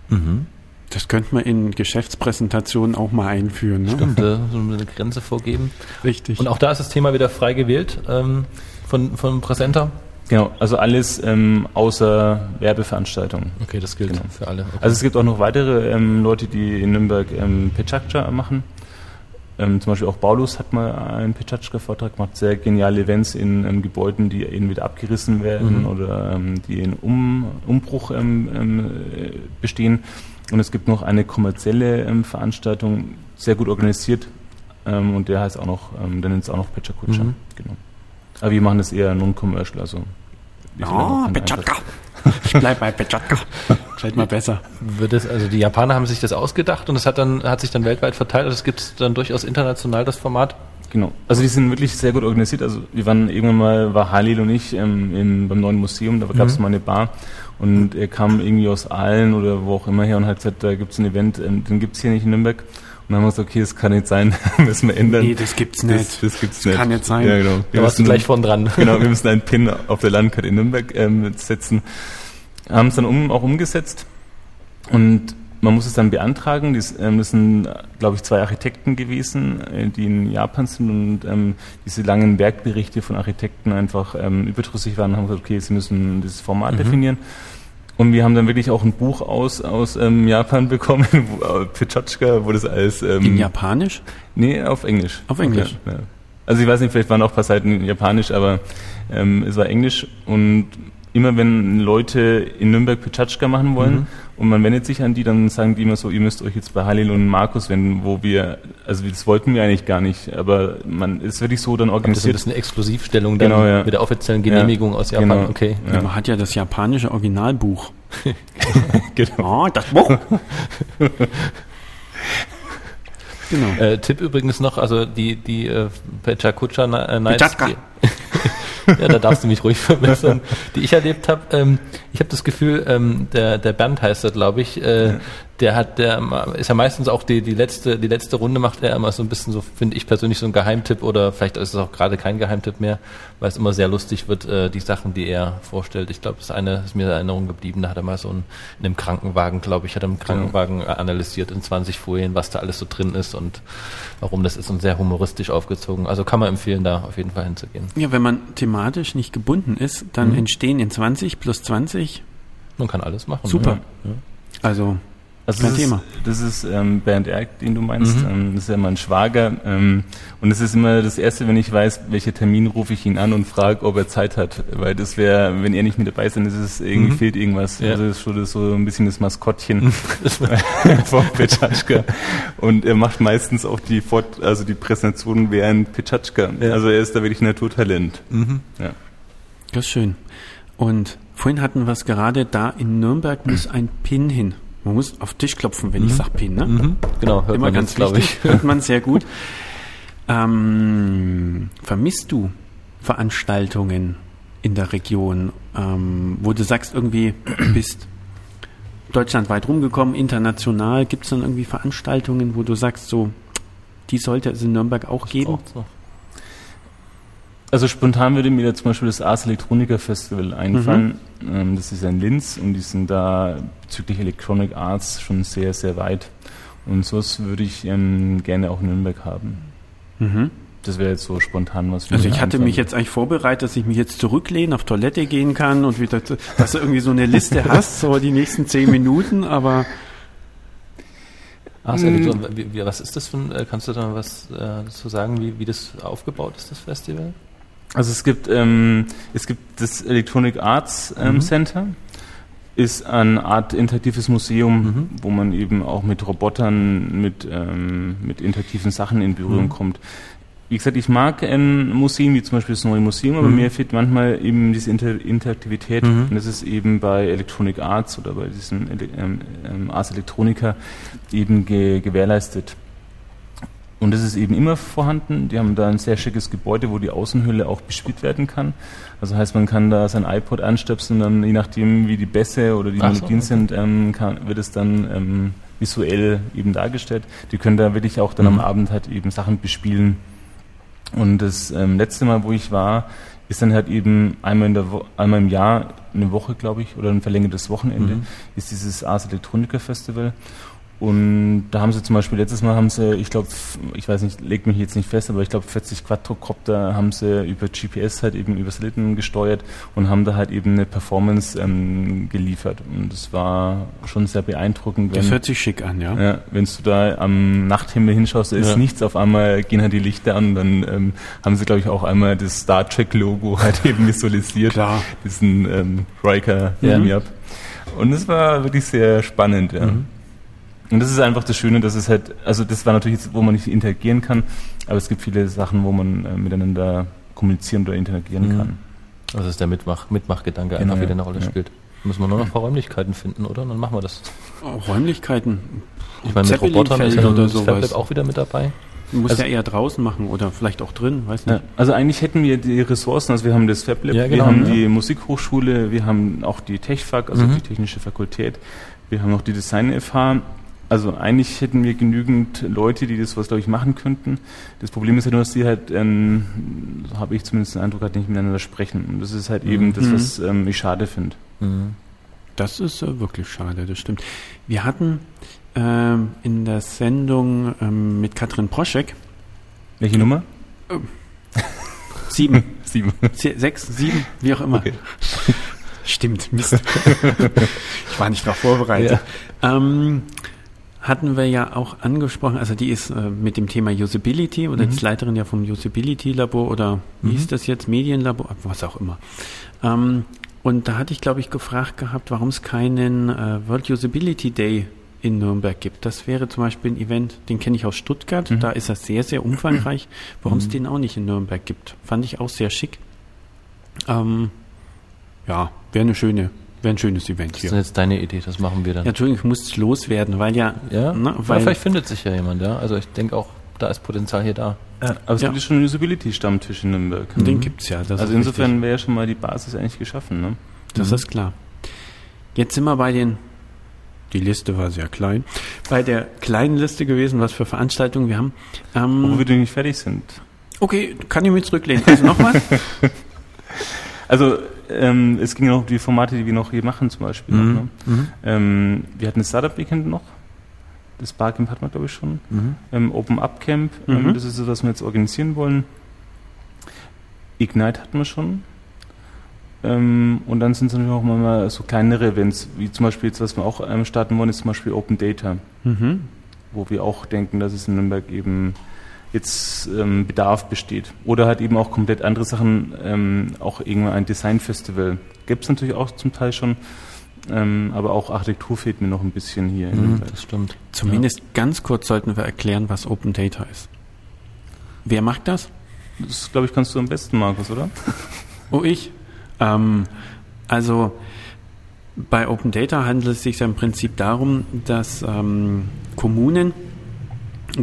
Mhm. Das könnte man in Geschäftspräsentationen auch mal einführen. Ne? Stimmt, so eine Grenze vorgeben. Richtig. Und auch da ist das Thema wieder frei gewählt ähm, von, von Präsenter. Genau, also alles ähm, außer Werbeveranstaltungen. Okay, das gilt Genau. für alle. Okay. Also es gibt auch noch weitere ähm, Leute, die in Nürnberg ähm, Pechakcha machen. Ähm, zum Beispiel auch Paulus hat mal einen Pechakcha-Vortrag gemacht, sehr geniale Events in ähm, Gebäuden, die eben wieder abgerissen werden Mhm. oder ähm, die in um, Umbruch ähm, ähm, äh, bestehen. Und es gibt noch eine kommerzielle ähm, Veranstaltung, sehr gut organisiert ähm, und der heißt auch noch, ähm, der nennt es auch noch Pechakucha. Mhm. Genau. Aber wir machen das eher non-commercial, also Oh, kein Pechatka. Ich bleib bei Pechatka. Vielleicht mal besser. Wird es, also die Japaner haben sich das ausgedacht und es hat dann hat sich dann weltweit verteilt. Also es gibt dann durchaus international das Format. Genau. Also die sind wirklich sehr gut organisiert. Also wir waren irgendwann mal, war Halil und ich ähm, im, beim neuen Museum, da gab es Mhm. mal eine Bar und er kam irgendwie aus Aalen oder wo auch immer her und hat gesagt, da gibt es ein Event, ähm, den gibt es hier nicht in Nürnberg. Und dann haben wir gesagt, okay, das kann nicht sein, müssen wir ändern. Nee, das gibt's nicht. Das, das gibt's Das nicht. kann nicht sein. Ja, genau. Da warst du müssen- gleich vorn dran. Genau, wir müssen einen Pin auf der Landkarte in Nürnberg ähm, setzen. Haben es dann um, auch umgesetzt und man muss es dann beantragen. Das, ähm, das sind, glaube ich, zwei Architekten gewesen, äh, die in Japan sind und ähm, diese langen Werkberichte von Architekten einfach ähm, überdrüssig waren und haben gesagt, okay, sie müssen das Format Mhm. definieren. Und wir haben dann wirklich auch ein Buch aus, aus ähm, Japan bekommen, wo, äh, Pichotschka, wo das alles... Ähm, In Japanisch? Nee, auf Englisch. Auf Englisch? Ja, ja. Also ich weiß nicht, vielleicht waren auch ein paar Seiten in Japanisch, aber ähm, es war Englisch und immer wenn Leute in Nürnberg Pechachka machen wollen Mhm. und man wendet sich an die, dann sagen die immer so, ihr müsst euch jetzt bei Halil und Markus wenden, wo wir, also das wollten wir eigentlich gar nicht, aber man ist wirklich so dann Das ist ein organisiert. bisschen Exklusivstellung dann Genau, ja. mit der offiziellen Genehmigung aus Japan. genau. Okay. Ja. Man hat ja das japanische Originalbuch. genau. Oh, das Buch. genau. Äh, Tipp übrigens noch, also die, die äh, Pechakucha Nights. Ja, da darfst du mich ruhig verbessern. Die ich erlebt habe, ähm, ich habe das Gefühl, ähm, der, der Bernd heißt er, glaube ich, äh, der hat, der ist ja meistens auch die, die letzte, die letzte Runde macht er immer so ein bisschen so, finde ich persönlich so ein Geheimtipp oder vielleicht ist es auch gerade kein Geheimtipp mehr, weil es immer sehr lustig wird, äh, die Sachen, die er vorstellt. Ich glaube, das eine ist mir in Erinnerung geblieben, da hat er mal so ein, in einem Krankenwagen, glaube ich, hat er im Krankenwagen analysiert in 20 Folien, was da alles so drin ist und warum das ist und sehr humoristisch aufgezogen. Also kann man empfehlen, da auf jeden Fall hinzugehen. Ja, wenn man thematisch nicht gebunden ist, dann Mhm. entstehen in 20 plus 20 Man kann alles machen. Super. Ja. Also Also Kein das Thema. Ist, das ist ähm, Bernd Erk, den du meinst. Mhm. Ähm, das ist ja mein Schwager. Ähm, und es ist immer das Erste, wenn ich weiß, welcher Termin, rufe ich ihn an und frage, ob er Zeit hat. Weil das wäre, wenn er nicht mit dabei ist, dann ist es irgendwie Mhm. fehlt irgendwas. Ja. Also das ist schon das so ein bisschen das Maskottchen von Petschatschka. Und er macht meistens auch die Fort also die Präsentation während Petschatschka. Ja. Also er ist da wirklich ein Naturtalent. Mhm. Ja. Das ist schön. Und vorhin hatten wir es gerade, da in Nürnberg muss ein Pin hin. Man muss auf Tisch klopfen, wenn ich sage Pin, ne? Mhm. Genau, hört Immer man ganz jetzt, glaube wichtig, ich. hört man sehr gut. Ähm, vermisst du Veranstaltungen in der Region, ähm, wo du sagst, irgendwie du bist deutschlandweit rumgekommen, international, gibt es dann irgendwie Veranstaltungen, wo du sagst, so, die sollte es in Nürnberg auch geben? Braucht's noch. Also spontan würde mir da zum Beispiel das Ars Electronica Festival einfallen. Ähm, das ist in Linz und die sind da bezüglich Electronic Arts schon sehr, sehr weit. Und sowas würde ich ähm, gerne auch in Nürnberg haben. Mhm. Das wäre jetzt so spontan was. Also ich hatte mich jetzt eigentlich vorbereitet, dass ich mich jetzt zurücklehne, auf Toilette gehen kann und wieder, dass du irgendwie so eine Liste hast, so die nächsten zehn Minuten, aber Mhm. Und wie, wie, was ist das für ein, äh, kannst du da was äh, dazu sagen, wie, wie das aufgebaut ist, das Festival? Also es gibt, ähm, es gibt das Electronic Arts ähm, Mhm. Center, ist eine Art interaktives Museum, Mhm. wo man eben auch mit Robotern, mit, ähm, mit interaktiven Sachen in Berührung Mhm. kommt. Wie gesagt, ich mag ähm, Museen, wie zum Beispiel das neue Museum, aber Mhm. mir fehlt manchmal eben diese Inter Interaktivität. Mhm. Und das ist eben bei Electronic Arts oder bei diesem ähm, ähm, Ars Electronica eben ge gewährleistet. Und das ist eben immer vorhanden. Die haben da ein sehr schickes Gebäude, wo die Außenhülle auch bespielt werden kann. Also heißt, man kann da sein iPod anstöpseln und dann, je nachdem, wie die Bässe oder die Ach so, Melodien okay. sind, ähm, kann, wird es dann ähm, visuell eben dargestellt. Die können da wirklich auch dann mhm. am Abend halt eben Sachen bespielen. Und das ähm, letzte Mal, wo ich war, ist dann halt eben einmal, in der Wo einmal im Jahr, eine Woche, glaube ich, oder ein verlängertes Wochenende, mhm. ist dieses Ars Electronica Festival. Und da haben sie zum Beispiel letztes Mal haben sie, ich glaube, ich weiß nicht, legt mich jetzt nicht fest, aber ich glaube 40 Quadrocopter haben sie über GPS halt eben über Satelliten gesteuert und haben da halt eben eine Performance ähm, geliefert. Und das war schon sehr beeindruckend. Wenn, das hört sich schick an, ja. ja wenn du da am Nachthimmel hinschaust, da ist ja. nichts, auf einmal gehen halt die Lichter an, dann ähm, haben sie, glaube ich, auch einmal das Star Trek Logo halt eben visualisiert. Klar. Diesen ähm, Riker mhm. Und das war wirklich sehr spannend, ja. Mhm. Und das ist einfach das Schöne, dass es halt, also das war natürlich jetzt, wo man nicht interagieren kann, aber es gibt viele Sachen, wo man äh, miteinander kommunizieren oder interagieren mhm. kann. Also ist der Mitmach, Mitmachgedanke genau, einfach wieder eine Rolle ja. spielt. Müssen wir nur noch ein paar Räumlichkeiten finden, oder? Dann machen wir das. Oh, Räumlichkeiten? Ich meine, mit Robotern ist ja das Fablab auch wieder mit dabei. Du musst also, ja eher draußen machen oder vielleicht auch drin, weiß nicht. Ja, also eigentlich hätten wir die Ressourcen, also wir haben das FabLab, ja, genau, wir haben ja. die Musikhochschule, wir haben auch die TechFAK, also mhm. die Technische Fakultät, wir haben auch die Design FH, also eigentlich hätten wir genügend Leute, die das was, glaube ich, machen könnten. Das Problem ist ja nur, dass die halt, ähm, so habe ich zumindest den Eindruck, halt nicht miteinander sprechen. Und das ist halt mhm. eben das, mhm. was ähm, ich schade finde. Mhm. Das ist äh, wirklich schade, das stimmt. Wir hatten ähm, in der Sendung ähm, mit Katrin Proschek. Welche Nummer? Äh, sieben. sieben. Sechs, sieben, wie auch immer. Okay. Stimmt, Mist. ich war nicht noch vorbereitet. Ja. Ähm, hatten wir ja auch angesprochen, also die ist äh, mit dem Thema Usability oder mhm. ist Leiterin ja vom Usability Labor oder wie mhm. hieß das jetzt, Medienlabor, was auch immer. Ähm, und da hatte ich, glaube ich, gefragt gehabt, warum es keinen äh, World Usability Day in Nürnberg gibt. Das wäre zum Beispiel ein Event, den kenne ich aus Stuttgart, mhm. da ist das sehr, sehr umfangreich. Warum es mhm. den auch nicht in Nürnberg gibt, fand ich auch sehr schick. Ähm, ja, wäre eine schöne Wäre ein schönes Event hier. Das ist jetzt deine Idee, das machen wir dann. Ja, Entschuldigung, ich muss es loswerden, weil ja. Ja, ne, weil vielleicht findet sich ja jemand, ja. Also ich denke auch, da ist Potenzial hier da. Ja, aber es ja. gibt schon einen Usability-Stammtisch in Nürnberg. Den mhm. gibt es ja. also insofern wäre ja schon mal die Basis eigentlich geschaffen. Ne? Das mhm. ist klar. Jetzt sind wir bei den, die Liste war sehr klein, bei der kleinen Liste gewesen, was für Veranstaltungen wir haben. Ähm, Wo wir nicht fertig sind. Okay, kann ich mich zurücklehnen. Also nochmal? also ähm, es ging ja noch um die Formate, die wir noch hier machen zum Beispiel. Mhm. Noch, ne? mhm. ähm, wir hatten das Startup Weekend noch. Das Barcamp hat man, glaube ich, schon. Mhm. Ähm, Open Up Camp, ähm, mhm. das ist so, was wir jetzt organisieren wollen. Ignite hatten wir schon. Ähm, und dann sind es natürlich auch mal so kleinere Events, wie zum Beispiel jetzt, was wir auch starten wollen, ist zum Beispiel Open Data. Mhm. Wo wir auch denken, dass es in Nürnberg eben jetzt ähm, Bedarf besteht. Oder halt eben auch komplett andere Sachen, ähm, auch irgendwann ein Designfestival. Gibt es natürlich auch zum Teil schon, ähm, aber auch Architektur fehlt mir noch ein bisschen hier. Mhm, das stimmt. Zumindest ja. ganz kurz sollten wir erklären, was Open Data ist. Wer macht das? Das, glaube ich, kannst du am besten, Markus, oder? oh, ich? Ähm, also bei Open Data handelt es sich ja im Prinzip darum, dass ähm, Kommunen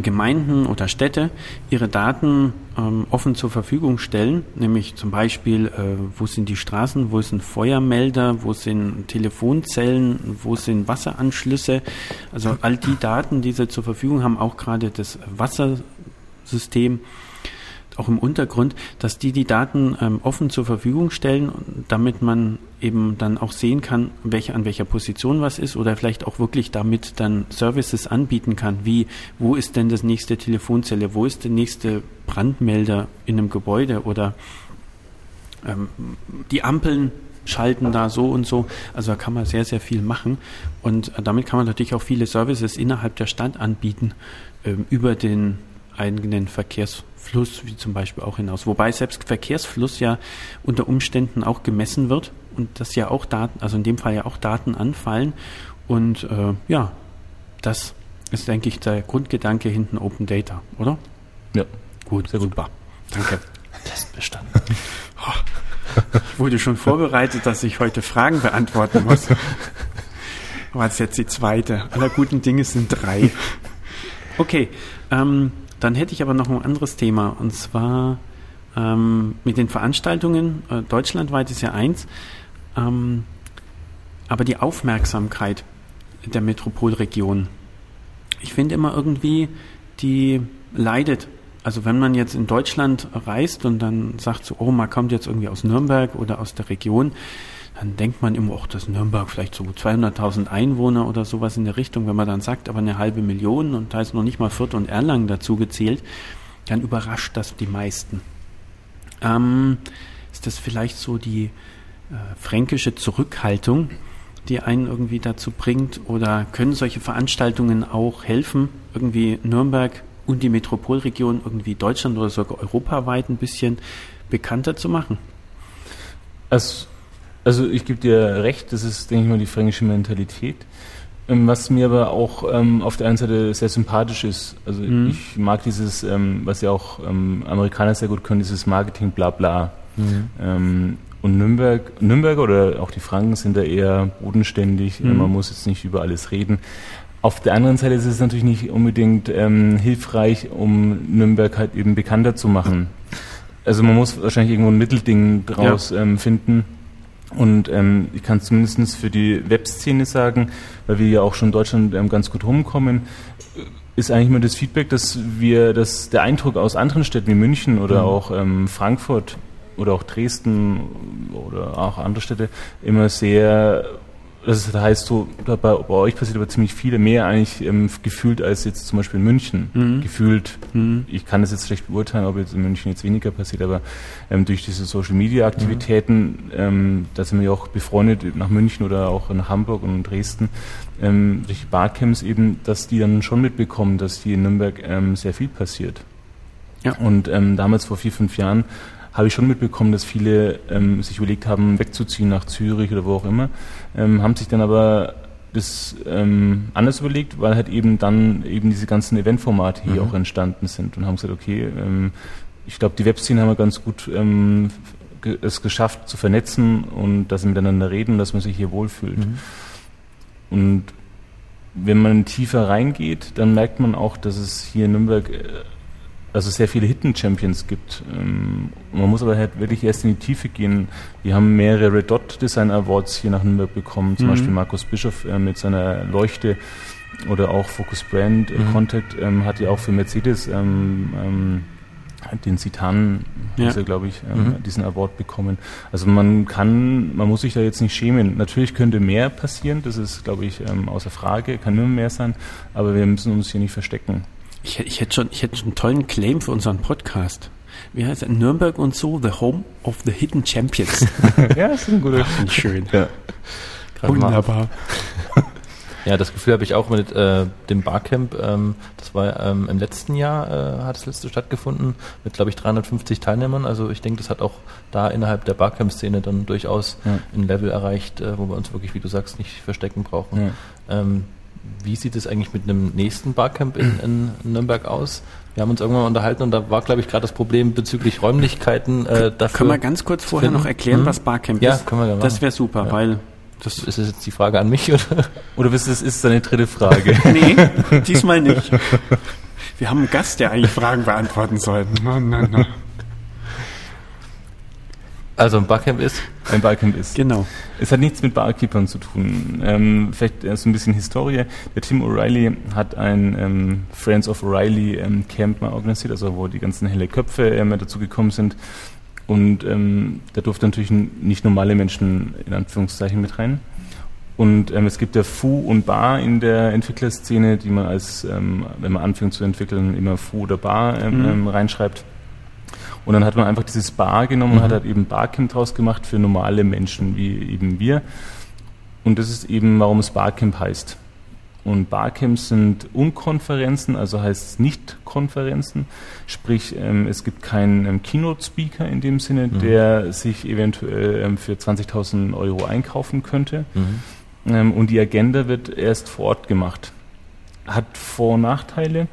Gemeinden oder Städte ihre Daten ähm, offen zur Verfügung stellen, nämlich zum Beispiel, äh, wo sind die Straßen, wo sind Feuermelder, wo sind Telefonzellen, wo sind Wasseranschlüsse, also all die Daten, die sie zur Verfügung haben, auch gerade das Wassersystem, auch im Untergrund, dass die die Daten ähm, offen zur Verfügung stellen, damit man eben dann auch sehen kann, welche, an welcher Position was ist oder vielleicht auch wirklich damit dann Services anbieten kann, wie wo ist denn das nächste Telefonzelle, wo ist der nächste Brandmelder in einem Gebäude oder ähm, die Ampeln schalten da so und so. Also da kann man sehr, sehr viel machen und damit kann man natürlich auch viele Services innerhalb der Stadt anbieten ähm, über den eigenen Verkehrsfluss, wie zum Beispiel auch hinaus. Wobei selbst Verkehrsfluss ja unter Umständen auch gemessen wird und das ja auch Daten, also in dem Fall ja auch Daten anfallen. Und äh, ja, das ist, denke ich, der Grundgedanke hinten Open Data, oder? Ja. Gut, sehr gut. Super. Danke. Test bestanden. Ich wurde schon vorbereitet, dass ich heute Fragen beantworten muss. War es jetzt die zweite. Aller guten Dinge sind drei. Okay, ähm, dann hätte ich aber noch ein anderes Thema und zwar ähm, mit den Veranstaltungen. Äh, deutschlandweit ist ja eins, ähm, aber die Aufmerksamkeit der Metropolregion ich finde immer irgendwie, die leidet. Also wenn man jetzt in Deutschland reist und dann sagt so, oh, man kommt jetzt irgendwie aus Nürnberg oder aus der Region, dann denkt man immer, auch das Nürnberg vielleicht so 200.000 Einwohner oder sowas in der Richtung. Wenn man dann sagt, aber eine halbe Million und da ist noch nicht mal Fürth und Erlangen dazu gezählt, dann überrascht das die meisten. Ähm, ist das vielleicht so die äh, fränkische Zurückhaltung, die einen irgendwie dazu bringt? Oder können solche Veranstaltungen auch helfen, irgendwie Nürnberg und die Metropolregion irgendwie Deutschland oder sogar europaweit ein bisschen bekannter zu machen? Also also ich gebe dir recht, das ist, denke ich mal, die fränkische Mentalität. Ähm, was mir aber auch ähm, auf der einen Seite sehr sympathisch ist. Also mhm. ich mag dieses, ähm, was ja auch ähm, Amerikaner sehr gut können, dieses Marketing bla bla. Mhm. Ähm, und Nürnberg, Nürnberger oder auch die Franken sind da eher bodenständig. Mhm. Man muss jetzt nicht über alles reden. Auf der anderen Seite ist es natürlich nicht unbedingt ähm, hilfreich, um Nürnberg halt eben bekannter zu machen. Also man muss wahrscheinlich irgendwo ein Mittelding draus ja. finden und ähm, ich kann zumindest für die Webszene sagen, weil wir ja auch schon in Deutschland ähm, ganz gut rumkommen, ist eigentlich immer das Feedback, dass wir, dass der Eindruck aus anderen Städten wie München oder mhm. auch ähm, Frankfurt oder auch Dresden oder auch andere Städte immer sehr das heißt so, bei, bei, euch passiert aber ziemlich viele, mehr eigentlich ähm, gefühlt als jetzt zum Beispiel in München. Mhm. Gefühlt, mhm. ich kann das jetzt schlecht beurteilen, ob jetzt in München jetzt weniger passiert, aber ähm, durch diese Social Media Aktivitäten, mhm. ähm, da sind wir ja auch befreundet nach München oder auch nach Hamburg und Dresden, ähm, durch Barcamps eben, dass die dann schon mitbekommen, dass hier in Nürnberg ähm, sehr viel passiert. Ja. Und ähm, damals vor vier, fünf Jahren habe ich schon mitbekommen, dass viele ähm, sich überlegt haben, wegzuziehen nach Zürich oder wo auch immer, ähm, haben sich dann aber das ähm, anders überlegt, weil halt eben dann eben diese ganzen Eventformate hier mhm. auch entstanden sind und haben gesagt, okay, ähm, ich glaube, die Webszene haben wir ganz gut ähm, ge es geschafft zu vernetzen und dass sie miteinander reden, dass man sich hier wohlfühlt. Mhm. Und wenn man tiefer reingeht, dann merkt man auch, dass es hier in Nürnberg es sehr viele Hidden Champions gibt. Ähm, man muss aber halt wirklich erst in die Tiefe gehen. Wir haben mehrere Red Dot Design Awards hier nach Nürnberg bekommen, zum mhm. Beispiel Markus Bischof äh, mit seiner Leuchte oder auch Focus Brand äh, mhm. Contact ähm, hat ja auch für Mercedes ähm, ähm, den Citan, ja. glaube ich, ähm, mhm. diesen Award bekommen. Also man kann, man muss sich da jetzt nicht schämen. Natürlich könnte mehr passieren, das ist, glaube ich, ähm, außer Frage, kann nur mehr sein, aber wir müssen uns hier nicht verstecken. Ich, ich, hätte schon, ich hätte schon einen tollen Claim für unseren Podcast. Wie heißt er? Nürnberg und so, the home of the hidden champions. ja, ist ein guter. Ach, schön. Ja. Wunderbar. Ja, das Gefühl habe ich auch mit äh, dem Barcamp. Ähm, das war ähm, im letzten Jahr, äh, hat das letzte stattgefunden, mit, glaube ich, 350 Teilnehmern. Also ich denke, das hat auch da innerhalb der Barcamp-Szene dann durchaus ja. ein Level erreicht, äh, wo wir uns wirklich, wie du sagst, nicht verstecken brauchen. Ja. Ähm, wie sieht es eigentlich mit einem nächsten Barcamp in, in Nürnberg aus? Wir haben uns irgendwann unterhalten und da war, glaube ich, gerade das Problem bezüglich Räumlichkeiten. Äh, dafür können wir ganz kurz vorher finden? noch erklären, mhm. was Barcamp ja, ist? Ja, können wir gerne Das wäre super, ja. weil das ist das jetzt die Frage an mich oder? Oder wisst ihr, das ist deine dritte Frage? nee, diesmal nicht. Wir haben einen Gast, der eigentlich Fragen beantworten sollte. Na, na, na. Also ein Barcamp ist? Ein Barcamp ist. Genau. Es hat nichts mit Barkeepern zu tun. Ähm, vielleicht erst ein bisschen Historie. Der Tim O'Reilly hat ein ähm, Friends of O'Reilly ähm, Camp mal organisiert, also wo die ganzen helle Köpfe ähm, dazu gekommen sind. Und ähm, da durften natürlich nicht normale Menschen in Anführungszeichen mit rein. Und ähm, es gibt ja Fu und Bar in der Entwicklerszene, die man als, ähm, wenn man anfängt zu entwickeln, immer Fu oder Bar ähm, mhm. Ähm, reinschreibt. Und dann hat man einfach dieses Bar genommen mhm. und hat halt eben Barcamp draus gemacht für normale Menschen wie eben wir. Und das ist eben, warum es Barcamp heißt. Und Barcamps sind Unkonferenzen, also heißt es nicht Konferenzen. Sprich, ähm, es gibt keinen ähm, Keynote-Speaker in dem Sinne, mhm. der sich eventuell ähm, für 20.000 Euro einkaufen könnte. Mhm. Und die Agenda wird erst vor Ort gemacht. Hat Vor- und Nachteile.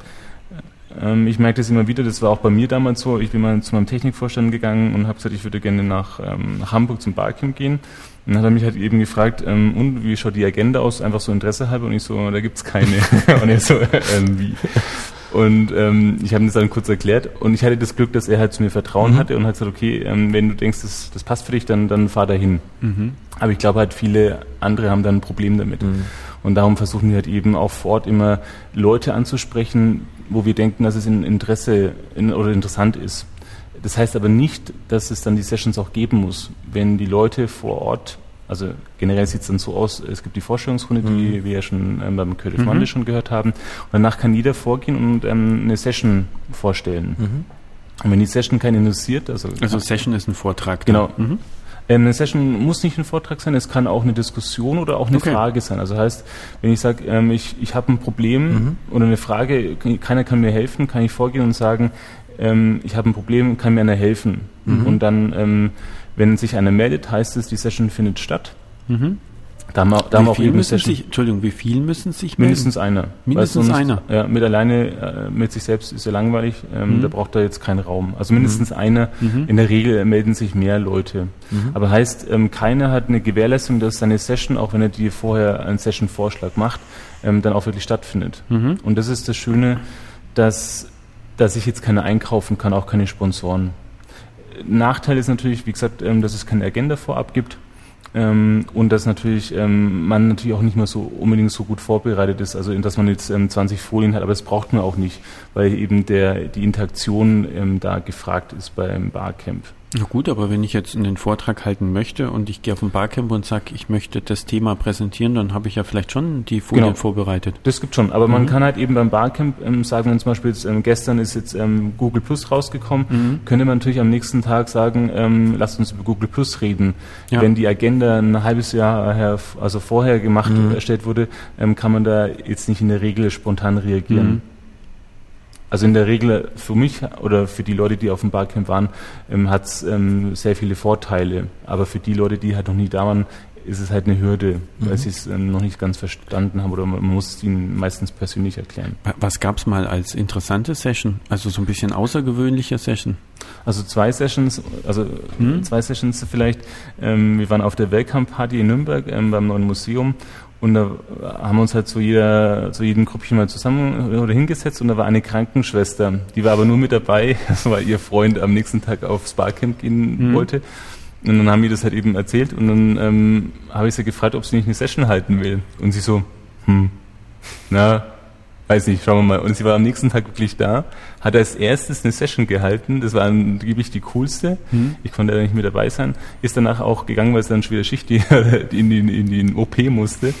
Ähm, ich merke das immer wieder, das war auch bei mir damals so. Ich bin mal zu meinem Technikvorstand gegangen und habe gesagt, ich würde gerne nach, ähm, nach Hamburg zum Barcamp gehen. Und dann hat er mich halt eben gefragt, ähm, und wie schaut die Agenda aus? Einfach so Interesse halber. Und ich so, da gibt's keine. und er so, ähm, wie? Und ähm, ich habe ihm das dann kurz erklärt und ich hatte das Glück, dass er halt zu mir Vertrauen mhm. hatte und hat gesagt, okay, ähm, wenn du denkst, das, das passt für dich, dann, dann fahr dahin. Mhm. Aber ich glaube halt, viele andere haben dann ein Problem damit. Mhm. Und darum versuchen wir halt eben auch vor Ort immer Leute anzusprechen, wo wir denken, dass es in Interesse in, oder interessant ist. Das heißt aber nicht, dass es dann die Sessions auch geben muss. Wenn die Leute vor Ort, also generell sieht es dann so aus, es gibt die Vorstellungsrunde, mhm. die wir ja schon ähm, beim Creative mhm. Monday schon gehört haben. Und danach kann jeder vorgehen und ähm, eine Session vorstellen. Mhm. Und wenn die Session keinen interessiert, also. Also Session ist ein Vortrag. Genau. Ähm, eine Session muss nicht ein Vortrag sein, es kann auch eine Diskussion oder auch eine okay. Frage sein. Also heißt, wenn ich sage, ähm, ich, ich habe ein Problem mhm. oder eine Frage, keiner kann mir helfen, kann ich vorgehen und sagen, ähm, ich habe ein Problem, kann mir einer helfen. Mhm. Und dann, ähm, wenn sich einer meldet, heißt es, die Session findet statt. Mhm. Da haben wir, da haben wir auch eben müssen sich, Entschuldigung, wie viel müssen sich melden? Mindestens einer. Mindestens sonst, einer. Ja, mit alleine, äh, mit sich selbst ist ja langweilig. Ähm, mhm. Da braucht er jetzt keinen Raum. Also mindestens mhm. einer. Mhm. In der Regel melden sich mehr Leute. Mhm. Aber heißt, ähm, keiner hat eine Gewährleistung, dass seine Session, auch wenn er dir vorher einen Session-Vorschlag macht, ähm, dann auch wirklich stattfindet. Mhm. Und das ist das Schöne, dass, dass ich jetzt keine einkaufen kann, auch keine Sponsoren. Nachteil ist natürlich, wie gesagt, ähm, dass es keine Agenda vorab gibt. Ähm, und dass natürlich ähm, man natürlich auch nicht mehr so unbedingt so gut vorbereitet ist, also dass man jetzt ähm, 20 Folien hat, aber das braucht man auch nicht, weil eben der die Interaktion ähm, da gefragt ist beim Barcamp. Na gut, aber wenn ich jetzt einen Vortrag halten möchte und ich gehe auf ein Barcamp und sage, ich möchte das Thema präsentieren, dann habe ich ja vielleicht schon die Folien genau. vorbereitet. Das gibt schon, aber mhm. man kann halt eben beim Barcamp ähm, sagen, wenn zum Beispiel jetzt, ähm, gestern ist jetzt ähm, Google Plus rausgekommen, mhm. könnte man natürlich am nächsten Tag sagen, ähm, lasst uns über Google Plus reden. Ja. Wenn die Agenda ein halbes Jahr her, also vorher gemacht, mhm. erstellt wurde, ähm, kann man da jetzt nicht in der Regel spontan reagieren. Also in der Regel für mich oder für die Leute, die auf dem Barcamp waren, ähm, hat es ähm, sehr viele Vorteile. Aber für die Leute, die halt noch nie da waren, ist es halt eine Hürde, mhm. weil sie es ähm, noch nicht ganz verstanden haben oder man muss es ihnen meistens persönlich erklären. Was gab es mal als interessante Session? Also so ein bisschen außergewöhnliche Session? Also zwei Sessions, also mhm. zwei Sessions vielleicht. Ähm, wir waren auf der Welcome Party in Nürnberg ähm, beim neuen Museum und da haben wir uns halt zu jeder, zu jedem Gruppchen mal zusammen oder hingesetzt und da war eine Krankenschwester, die war aber nur mit dabei, weil ihr Freund am nächsten Tag aufs Barcamp gehen mhm. wollte. Und dann haben die das halt eben erzählt und dann ähm, habe ich sie gefragt, ob sie nicht eine Session halten will. Und sie so, hm, na, weiß nicht, schauen wir mal. Und sie war am nächsten Tag wirklich da, hat als erstes eine Session gehalten, das war angeblich die coolste, mhm. ich konnte da nicht mit dabei sein, ist danach auch gegangen, weil sie dann schon wieder Schicht in, die, in die OP musste.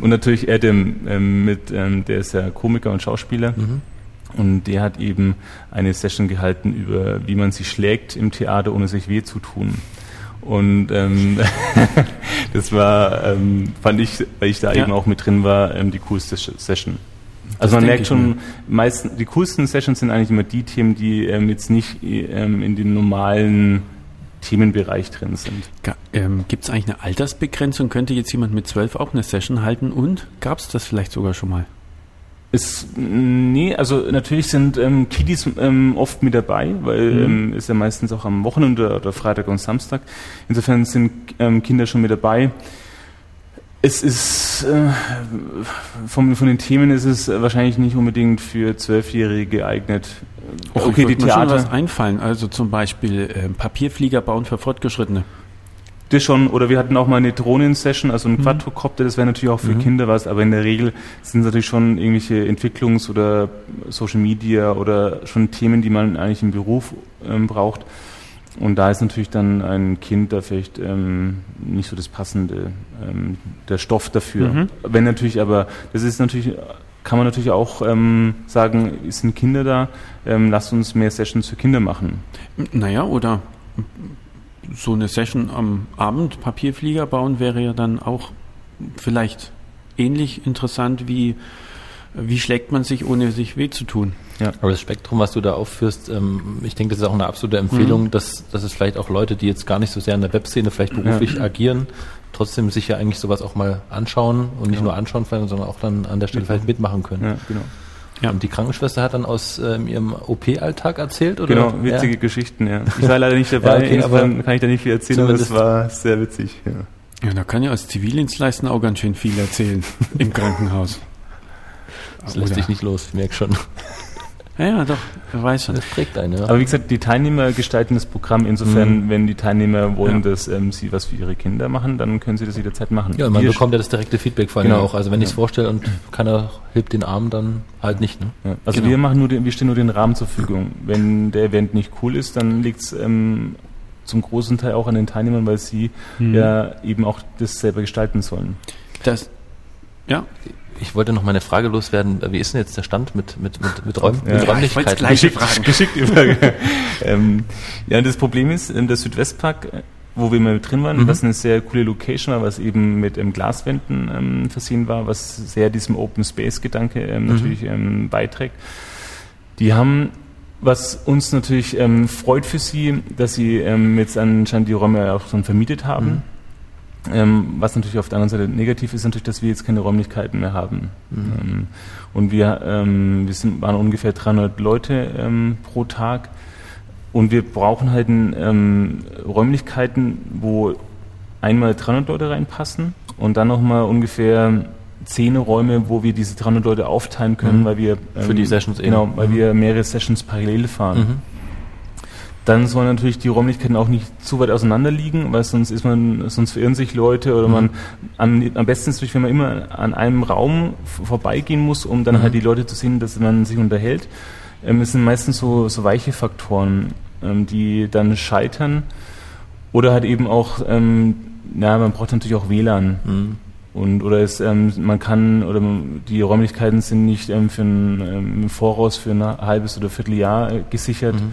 Und natürlich dem, ähm, mit, ähm, der ist ja Komiker und Schauspieler. Mhm. Und der hat eben eine Session gehalten über, wie man sich schlägt im Theater, ohne sich weh zu tun. Und ähm, das war, ähm, fand ich, weil ich da ja. eben auch mit drin war, ähm, die coolste Session. Also man merkt schon, meisten, die coolsten Sessions sind eigentlich immer die Themen, die ähm, jetzt nicht ähm, in den normalen Themenbereich drin sind. Ähm, Gibt es eigentlich eine Altersbegrenzung? Könnte jetzt jemand mit zwölf auch eine Session halten? Und gab es das vielleicht sogar schon mal? Ist, nee, also natürlich sind ähm, Kiddies ähm, oft mit dabei, weil mhm. ähm, ist ja meistens auch am Wochenende oder, oder Freitag und Samstag. Insofern sind ähm, Kinder schon mit dabei. Es ist äh, von, von den Themen ist es wahrscheinlich nicht unbedingt für Zwölfjährige geeignet. Och, okay, die Theater. Mir schon was einfallen, also zum Beispiel äh, Papierflieger bauen für Fortgeschrittene. Das schon, oder wir hatten auch mal eine Drohnen-Session, also ein mhm. Quadrocopter, das wäre natürlich auch für mhm. Kinder was, aber in der Regel sind es natürlich schon irgendwelche Entwicklungs- oder Social Media oder schon Themen, die man eigentlich im Beruf ähm, braucht. Und da ist natürlich dann ein Kind da vielleicht ähm, nicht so das passende, ähm, der Stoff dafür. Mhm. Wenn natürlich aber, das ist natürlich, kann man natürlich auch ähm, sagen, sind Kinder da, ähm, lasst uns mehr Sessions für Kinder machen. Naja, oder so eine Session am Abend Papierflieger bauen wäre ja dann auch vielleicht ähnlich interessant wie wie schlägt man sich, ohne sich weh zu tun? Ja. Aber das Spektrum, was du da aufführst, ähm, ich denke, das ist auch eine absolute Empfehlung, mhm. dass, dass es vielleicht auch Leute, die jetzt gar nicht so sehr in der Webszene vielleicht beruflich ja. agieren, trotzdem sich ja eigentlich sowas auch mal anschauen und nicht ja. nur anschauen, sondern auch dann an der Stelle vielleicht mitmachen können. Ja, genau. Ja. Und die Krankenschwester hat dann aus ähm, ihrem OP-Alltag erzählt, oder? Genau, witzige ja. Geschichten, ja. Ich war leider nicht dabei, ja, okay, aber kann ich da nicht viel erzählen, aber es war sehr witzig, ja. Ja, da kann ja als Zivildienstleister auch ganz schön viel erzählen im Krankenhaus. Das lässt sich nicht los, ich merke schon. Ja, ja, doch, wer weiß schon. Das prägt einen, ja. Aber wie gesagt, die Teilnehmer gestalten das Programm. Insofern, Mhm. wenn die Teilnehmer wollen, Ja. dass ähm, sie was für ihre Kinder machen, dann können sie das jederzeit machen. Ja, man Wir- bekommt ja das direkte Feedback vor allem Genau. auch. Also wenn ich es Ja. vorstelle und keiner hebt den Arm, dann halt nicht. Ne? Ja, also Genau. wir machen nur den, wir stellen nur den Rahmen zur Verfügung. Wenn der Event nicht cool ist, dann liegt es ähm, zum großen Teil auch an den Teilnehmern, weil sie Mhm. ja eben auch das selber gestalten sollen. Das, ja, Ich wollte noch meine Frage loswerden. Wie ist denn jetzt der Stand mit, mit, mit, mit, Räum, Ja. mit Ja, Räumlichkeiten? ich wollte gleich fragen. Geschickt über. ähm, ja, das Problem ist, ähm, der Südwestpark, äh, wo wir mal drin waren, Mhm. was eine sehr coole Location war, was eben mit ähm, Glaswänden ähm, versehen war, was sehr diesem Open Space Gedanke ähm, Mhm. natürlich ähm, beiträgt. Die haben was uns natürlich ähm, freut für Sie, dass Sie jetzt anscheinend die Räume auch schon vermietet haben. Mhm. Ähm, was natürlich auf der anderen Seite negativ ist, natürlich, dass wir jetzt keine Räumlichkeiten mehr haben. Mhm. Ähm, und wir, ähm, wir sind, waren ungefähr 300 Leute ähm, pro Tag. Und wir brauchen halt ähm, Räumlichkeiten, wo einmal 300 Leute reinpassen und dann nochmal ungefähr 10 Räume, wo wir diese 300 Leute aufteilen können, Mhm. weil wir Für die Sessions eben. genau, weil Mhm. wir mehrere Sessions parallel fahren. Dann sollen natürlich die Räumlichkeiten auch nicht zu weit auseinander liegen, weil sonst ist man, sonst verirren sich Leute oder Mhm. man, am, am besten ist natürlich, wenn man immer an einem Raum vorbeigehen muss, um dann Mhm. halt die Leute zu sehen, dass man sich unterhält. Ähm, es sind meistens so, so weiche Faktoren, ähm, die dann scheitern. Oder halt eben auch, ähm, ja, man braucht natürlich auch WLAN. Mhm. Und oder es, ähm, man kann oder die Räumlichkeiten sind nicht ähm, für ein ähm, im Voraus für ein halbes oder Vierteljahr äh, gesichert. Mhm.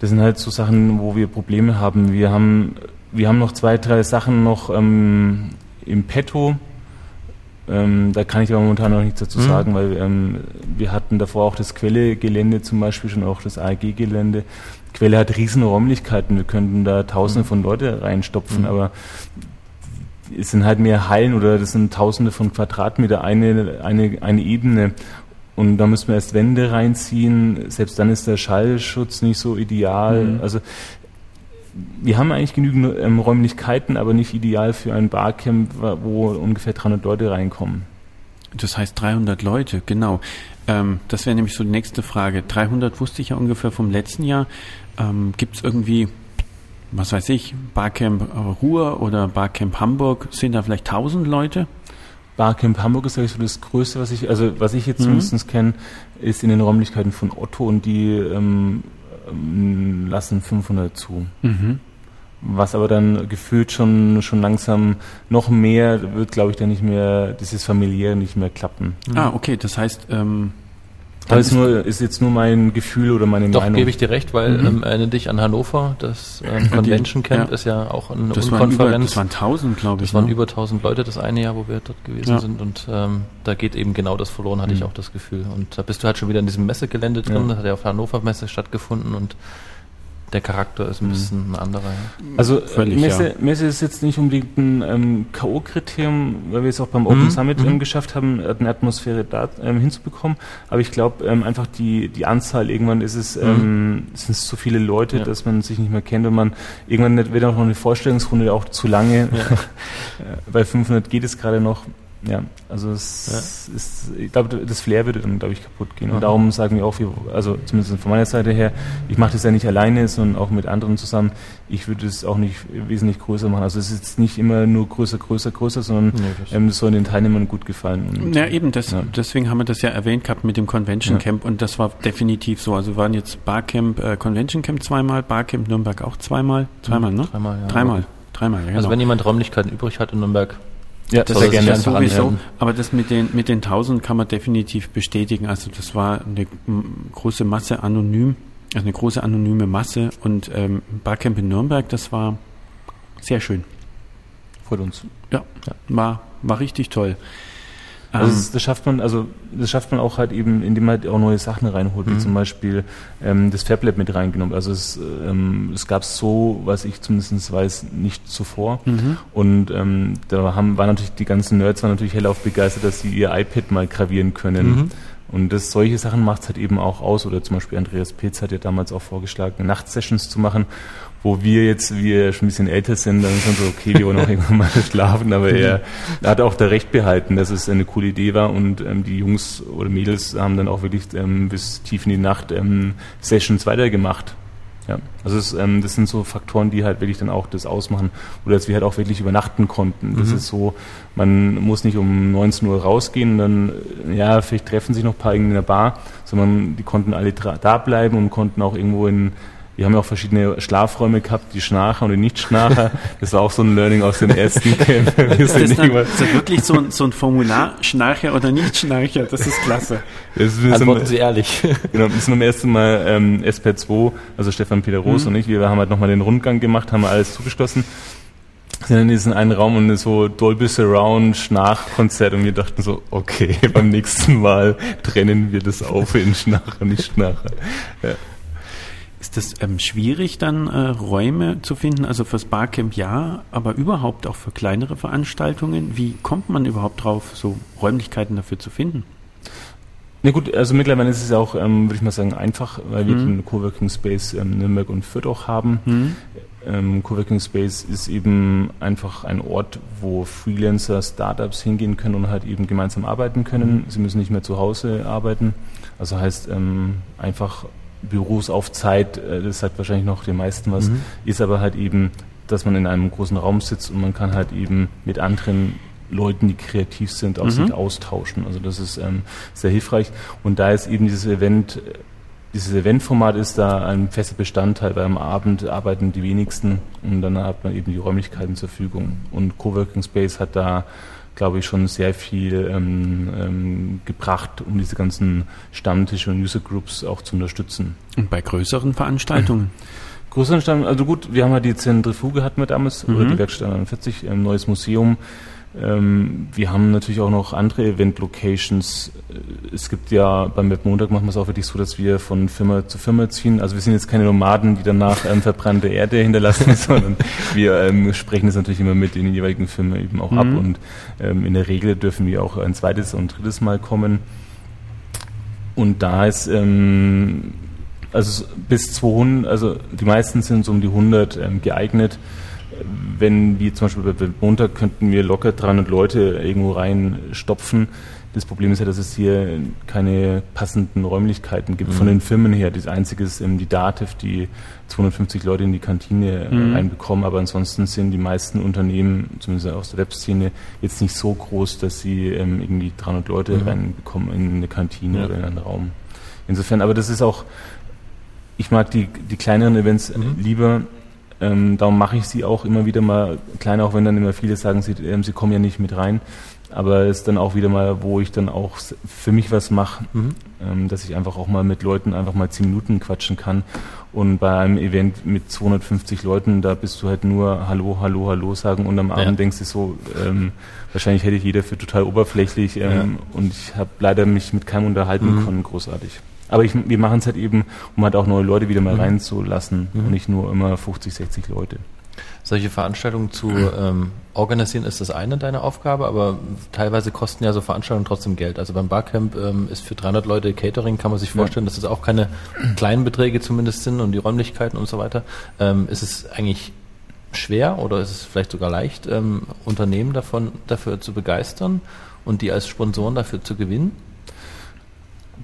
Das sind halt so Sachen, wo wir Probleme haben. Wir haben, wir haben noch zwei, drei Sachen noch ähm, im Petto. Ähm, da kann ich aber momentan noch nichts dazu Mhm. sagen, weil ähm, wir hatten davor auch das Quelle-Gelände zum Beispiel schon auch das AEG-Gelände. Quelle hat riesen Räumlichkeiten. Wir könnten da Tausende Mhm. von Leute reinstopfen, Mhm. aber es sind halt mehr Hallen oder das sind Tausende von Quadratmeter eine, eine, eine Ebene. Und da müssen wir erst Wände reinziehen. Selbst dann ist der Schallschutz nicht so ideal. Mhm. Also wir haben eigentlich genügend ähm, Räumlichkeiten, aber nicht ideal für ein Barcamp, wo ungefähr 300 Leute reinkommen. das heißt 300 Leute, genau. Ähm, das wäre nämlich so die nächste Frage. 300 wusste ich ja ungefähr vom letzten Jahr. Ähm, Gibt es irgendwie, was weiß ich, Barcamp Ruhr oder Barcamp Hamburg? Sind da vielleicht 1000 Leute? Barcamp Hamburg ist eigentlich so das Größte, was ich, also was ich jetzt Mhm. zumindest kenne, ist in den Räumlichkeiten von Otto und die ähm, ähm, lassen 500 zu. Mhm. Was aber dann gefühlt schon, schon langsam noch mehr wird, glaube ich, dann nicht mehr, dieses familiäre nicht mehr klappen. Ah, okay, das heißt, ähm, Aber ist, nur, ist jetzt nur mein Gefühl oder meine Doch, Meinung. gebe ich dir recht, weil Mhm. ähm, erinnere dich an Hannover, das ähm, Convention Camp ja. ist ja auch eine das, waren über, Unkonferenz. das waren 1000, glaube ich. Das waren ne? über 1000 Leute das eine Jahr, wo wir dort gewesen Ja. sind und ähm, da geht eben genau das verloren, hatte ich Mhm. auch das Gefühl. Und da bist du halt schon wieder in diesem Messegelände drin, Ja. das hat ja auf der Hannover Messe stattgefunden und der Charakter ist ein Mhm. bisschen ein anderer. Ja. Also Völlig, Messe, ja. Messe ist jetzt nicht unbedingt ein ähm, K.O.-Kriterium, weil wir es auch beim Open Mhm, Summit mhm. ähm, geschafft haben, eine Atmosphäre da ähm, hinzubekommen. Aber ich glaube ähm, einfach die, die Anzahl, irgendwann ist es, ähm, sind es zu viele Leute, Ja. dass man sich nicht mehr kennt und man irgendwann wird auch noch eine Vorstellungsrunde auch zu lange. Äh, Bei 500 geht es gerade noch. Ja, also es ist, ich glaube, das Flair würde dann, glaube ich, kaputt gehen. Mhm. Und darum sagen wir auch, wir, also zumindest von meiner Seite her, ich mache das ja nicht alleine, sondern auch mit anderen zusammen. Ich würde es auch nicht wesentlich größer machen. Also es ist jetzt nicht immer nur größer, größer, größer, sondern Nee, das- ähm, das soll den Teilnehmern gut gefallen. Und, Ja, eben, das, Ja. deswegen haben wir das ja erwähnt gehabt mit dem Convention Ja. Camp und das war definitiv so. Also wir waren jetzt Barcamp, äh, Convention Camp zweimal, Barcamp Nürnberg auch zweimal. Zweimal, ne? Dreimal, ja. Dreimal. Dreimal, ja, genau. Also wenn jemand Räumlichkeiten übrig hat in Nürnberg, ja, das ist ja ja, sowieso. anhören. Aber das mit den, mit den 1000 kann man definitiv bestätigen. Also das war eine große Masse anonym, also eine große anonyme Masse und ähm, Barcamp in Nürnberg, das war sehr schön. Freut uns. War, war richtig toll. Also Ähm, das, das schafft man, also das schafft man auch halt eben, indem man halt auch neue Sachen reinholt, wie Mhm. zum Beispiel ähm, das FabLab mit reingenommen. Also es, ähm, es gab so, was ich zumindest weiß, nicht zuvor. mhm. Und ähm, da haben, waren natürlich die ganzen Nerds waren natürlich hellauf begeistert, dass sie ihr iPad mal gravieren können. Mhm. Und das, solche Sachen macht es halt eben auch aus. Oder zum Beispiel Andreas Pilz hat ja damals auch vorgeschlagen, Nachtsessions zu machen, wo wir jetzt, wir schon ein bisschen älter sind, dann sind so, okay, wir wollen auch irgendwann mal schlafen, aber er, er hat auch da recht behalten, dass es eine coole Idee war und ähm, die Jungs oder Mädels haben dann auch wirklich ähm, bis tief in die Nacht ähm, Sessions weitergemacht. Ja, also es, ähm, das sind so Faktoren, die halt wirklich dann auch das ausmachen. Oder dass wir halt auch wirklich übernachten konnten. Das mhm. ist so, man muss nicht um 19 Uhr rausgehen, dann, ja, vielleicht treffen sich noch ein paar in der Bar, sondern die konnten alle da bleiben und konnten auch irgendwo in wir haben ja auch verschiedene Schlafräume gehabt, die Schnarcher und die Nicht-Schnarcher. Das war auch so ein Learning aus dem ersten Camp. Wir ist das, dann, ist das wirklich so ein, so ein Formular, Schnarcher oder Nicht-Schnarcher? Das ist klasse. Das ist Antworten Sie ehrlich. Genau, wir sind beim ersten Mal ähm, SP2, also Stefan Peter Roos mhm. und ich, wir haben halt nochmal den Rundgang gemacht, haben alles zugeschlossen sind in diesen einen Raum und so Dolby Surround Schnarchkonzert und wir dachten so, okay, beim nächsten Mal trennen wir das auf in Schnarcher, nicht Schnarcher. Ja. Ist das ähm, schwierig, dann äh, Räume zu finden? Also fürs Barcamp ja, aber überhaupt auch für kleinere Veranstaltungen? Wie kommt man überhaupt drauf, so Räumlichkeiten dafür zu finden? Na gut, also mittlerweile ist es auch, ähm, würde ich mal sagen, einfach, weil wir mhm. den Coworking Space ähm, Nürnberg und Fürth auch haben. Mhm. Ähm, Coworking Space ist eben einfach ein Ort, wo Freelancer, Startups hingehen können und halt eben gemeinsam arbeiten können. Mhm. Sie müssen nicht mehr zu Hause arbeiten. Also heißt ähm, einfach Büros auf Zeit, äh, das sagt wahrscheinlich noch den meisten was, mhm. ist aber halt eben, dass man in einem großen Raum sitzt und man kann halt eben mit anderen Leuten, die kreativ sind, auch mhm. sich austauschen. Also das ist ähm, sehr hilfreich. Und da ist eben dieses Event, dieses Eventformat ist da ein fester Bestandteil, weil am Abend arbeiten die wenigsten und dann hat man eben die Räumlichkeiten zur Verfügung. Und Coworking Space hat da glaube ich, schon sehr viel ähm, ähm, gebracht, um diese ganzen Stammtische und User Groups auch zu unterstützen. Und bei größeren Veranstaltungen? Größeren Veranstaltungen, also gut, wir haben ja die Zentrifuge hatten wir damals, mhm. oder die Werkstatt 41, ein neues Museum, ähm, wir haben natürlich auch noch andere Event-Locations. Äh, es gibt ja beim Webmontag machen wir es auch wirklich so, dass wir von Firma zu Firma ziehen. Also wir sind jetzt keine Nomaden, die danach ähm, verbrannte Erde hinterlassen, sondern wir ähm, sprechen es natürlich immer mit den jeweiligen Firmen eben auch mhm. ab und ähm, in der Regel dürfen wir auch ein zweites und drittes Mal kommen. Und da ist ähm, also bis 200, also die meisten sind so um die 100 ähm, geeignet wenn wir zum Beispiel bei Montag könnten wir locker 300 Leute irgendwo reinstopfen. Das Problem ist ja, dass es hier keine passenden Räumlichkeiten gibt mhm. von den Firmen her. Das Einzige ist die Dativ, die 250 Leute in die Kantine äh, mhm. reinbekommen, aber ansonsten sind die meisten Unternehmen, zumindest aus der Webszene, jetzt nicht so groß, dass sie ähm, irgendwie 300 Leute mhm. reinbekommen in eine Kantine ja. oder in einen Raum. Insofern, aber das ist auch, ich mag die, die kleineren Events mhm. lieber, ähm, darum mache ich sie auch immer wieder mal klein, auch wenn dann immer viele sagen, sie, ähm, sie kommen ja nicht mit rein. Aber es ist dann auch wieder mal, wo ich dann auch für mich was mache, mhm. ähm, dass ich einfach auch mal mit Leuten einfach mal zehn Minuten quatschen kann. Und bei einem Event mit 250 Leuten, da bist du halt nur Hallo, Hallo, Hallo sagen und am Abend ja. denkst du so, ähm, wahrscheinlich hätte ich jeder für total oberflächlich ähm, ja. und ich habe leider mich mit keinem unterhalten mhm. können, großartig. Aber ich, wir machen es halt eben, um halt auch neue Leute wieder mal mhm. reinzulassen mhm. und nicht nur immer 50, 60 Leute. Solche Veranstaltungen zu ähm, organisieren ist das eine deiner Aufgabe, aber teilweise kosten ja so Veranstaltungen trotzdem Geld. Also beim Barcamp ähm, ist für 300 Leute Catering, kann man sich vorstellen, ja. dass es auch keine kleinen Beträge zumindest sind und die Räumlichkeiten und so weiter. Ähm, ist es eigentlich schwer oder ist es vielleicht sogar leicht, ähm, Unternehmen davon dafür zu begeistern und die als Sponsoren dafür zu gewinnen?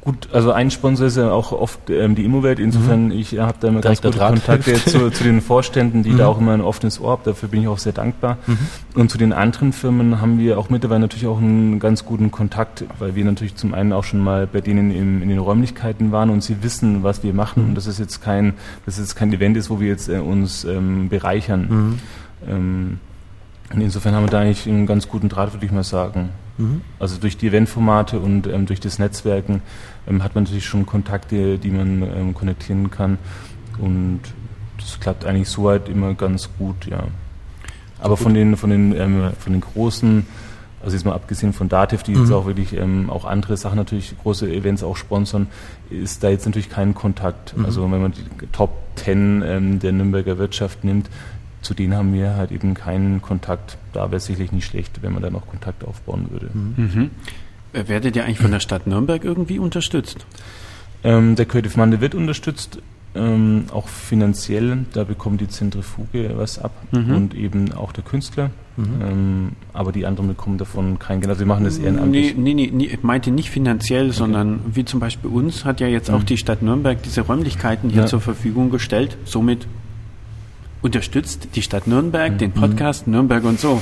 Gut, also ein Sponsor ist ja auch oft ähm, die Immowelt. Insofern, mhm. ich habe da immer ganz gute Kontakte zu, zu, den Vorständen, die mhm. da auch immer ein offenes Ohr haben. Dafür bin ich auch sehr dankbar. Mhm. Und zu den anderen Firmen haben wir auch mittlerweile natürlich auch einen ganz guten Kontakt, weil wir natürlich zum einen auch schon mal bei denen im, in den Räumlichkeiten waren und sie wissen, was wir machen. Mhm. Und das ist jetzt kein, das ist kein Event ist, wo wir jetzt äh, uns ähm, bereichern. Mhm. Ähm, insofern haben wir da eigentlich einen ganz guten Draht, würde ich mal sagen. Mhm. Also durch die Eventformate und ähm, durch das Netzwerken ähm, hat man natürlich schon Kontakte, die man ähm, konnektieren kann. Und das klappt eigentlich soweit immer ganz gut, ja. Aber von den, von den, ähm, von den großen, also jetzt mal abgesehen von Dativ, die mhm. jetzt auch wirklich ähm, auch andere Sachen natürlich, große Events auch sponsern, ist da jetzt natürlich kein Kontakt. Mhm. Also wenn man die Top 10 ähm, der Nürnberger Wirtschaft nimmt, zu denen haben wir halt eben keinen Kontakt. Da wäre es sicherlich nicht schlecht, wenn man da noch Kontakt aufbauen würde. Mhm. Mhm. Äh, Werdet ihr eigentlich von der Stadt Nürnberg irgendwie unterstützt? Ähm, der Creative Monday wird unterstützt, ähm, auch finanziell. Da bekommt die Zentrifuge was ab Mhm. und eben auch der Künstler. Mhm. Ähm, aber die anderen bekommen davon kein Geld. Also wir machen das ehrenamtlich. nee, nee, nee, ich meinte nicht finanziell, sondern wie zum Beispiel uns hat ja jetzt auch Mhm. die Stadt Nürnberg diese Räumlichkeiten hier Ja. zur Verfügung gestellt. Somit unterstützt die Stadt Nürnberg Mhm. den Podcast Nürnberg und so.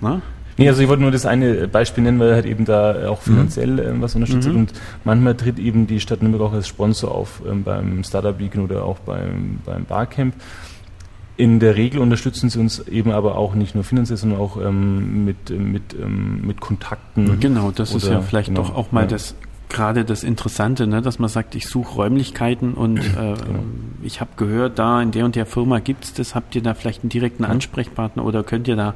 Na? Nee, also ich wollte nur das eine Beispiel nennen, weil halt eben da auch finanziell ähm, was unterstützt Mhm. Und manchmal tritt eben die Stadt Nürnberg auch als Sponsor auf ähm, beim Startup Beacon oder auch beim, beim Barcamp. In der Regel unterstützen sie uns eben aber auch nicht nur finanziell, sondern auch ähm, mit, mit, ähm, mit Kontakten. Genau, das ist Oder- ja vielleicht genau, doch auch mal ja. das gerade das Interessante, ne, dass man sagt, ich suche Räumlichkeiten und äh, Genau. ich habe gehört, da in der und der Firma gibt's das, habt ihr da vielleicht einen direkten. Ansprechpartner oder könnt ihr da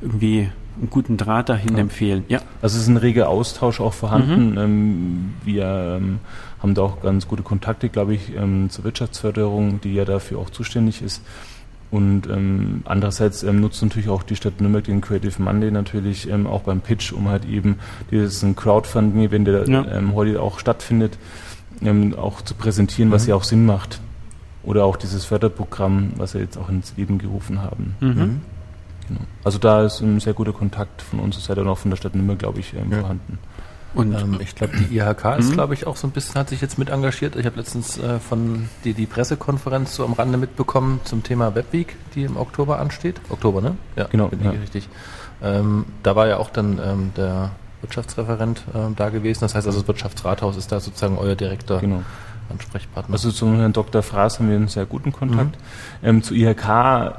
irgendwie einen guten Draht dahin Ja. empfehlen? Ja. Also es ist ein reger Austausch auch vorhanden. Mhm. Ähm, wir ähm, haben da auch ganz gute Kontakte, glaube ich, ähm, zur Wirtschaftsförderung, die ja dafür auch zuständig ist. Und ähm, andererseits ähm, nutzt natürlich auch die Stadt Nürnberg den Creative Monday natürlich ähm, auch beim Pitch, um halt eben dieses Crowdfunding-Event, der Ja. ähm, heute auch stattfindet, ähm, auch zu präsentieren, was Mhm. ja auch Sinn macht. Oder auch dieses Förderprogramm, was wir jetzt auch ins Leben gerufen haben. Mhm. Genau. Also da ist ein sehr guter Kontakt von unserer Seite und auch von der Stadt Nürnberg, glaube ich, ähm, Ja. vorhanden. Und Ähm, ich glaube, die IHK ist, Mhm. glaube ich, auch so ein bisschen, hat sich jetzt mit engagiert. Ich habe letztens äh, von die, die Pressekonferenz so am Rande mitbekommen zum Thema Webweek, die im Oktober ansteht. Oktober, ne? Ja, Genau, bin ja. ich richtig. Ähm, da war ja auch dann ähm, der Wirtschaftsreferent ähm, da gewesen. Das heißt also, das Wirtschaftsrathaus ist da sozusagen euer direkter Genau. Ansprechpartner. Also zum Herrn Dr. Fraß haben wir einen sehr guten Kontakt. Mhm. Ähm, zu IHK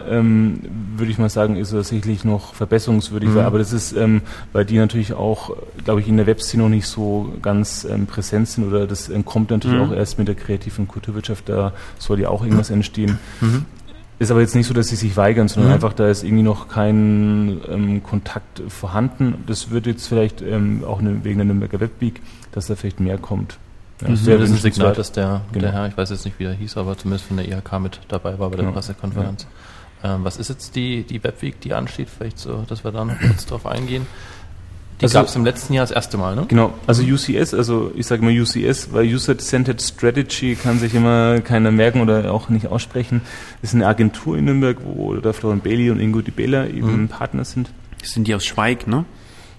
ähm, würde ich mal sagen, ist er sicherlich noch verbesserungswürdig, Mhm. aber das ist, ähm, weil die natürlich auch, glaube ich, in der Webszene noch nicht so ganz ähm, präsent sind oder das ähm, kommt natürlich Mhm. auch erst mit der kreativen Kulturwirtschaft, da soll ja auch irgendwas entstehen. mhm. Ist aber jetzt nicht so, dass sie sich weigern, sondern Mhm. einfach, da ist irgendwie noch kein ähm, Kontakt vorhanden. Das wird jetzt vielleicht ähm, auch ne, wegen der Nürnberger Webweek, dass da vielleicht mehr kommt. Ja, Mhm. Das ist ein. Signal, dass der, Genau. der Herr, ich weiß jetzt nicht, wie er hieß, aber zumindest von der IHK mit dabei war bei der Genau. Pressekonferenz. Ähm, was ist jetzt die, die Webweek, die ansteht? Vielleicht so, dass wir da noch kurz drauf eingehen. Die Also- gab es im letzten Jahr das erste Mal, ne? Genau, also UCS, also ich sage immer UCS, weil User-Centered Strategy kann sich immer keiner merken oder auch nicht aussprechen. Das ist eine Agentur in Nürnberg, wo der Florian Bailey und Ingo Di Bella eben Mhm. Partner sind. sind die aus Schweig, ne?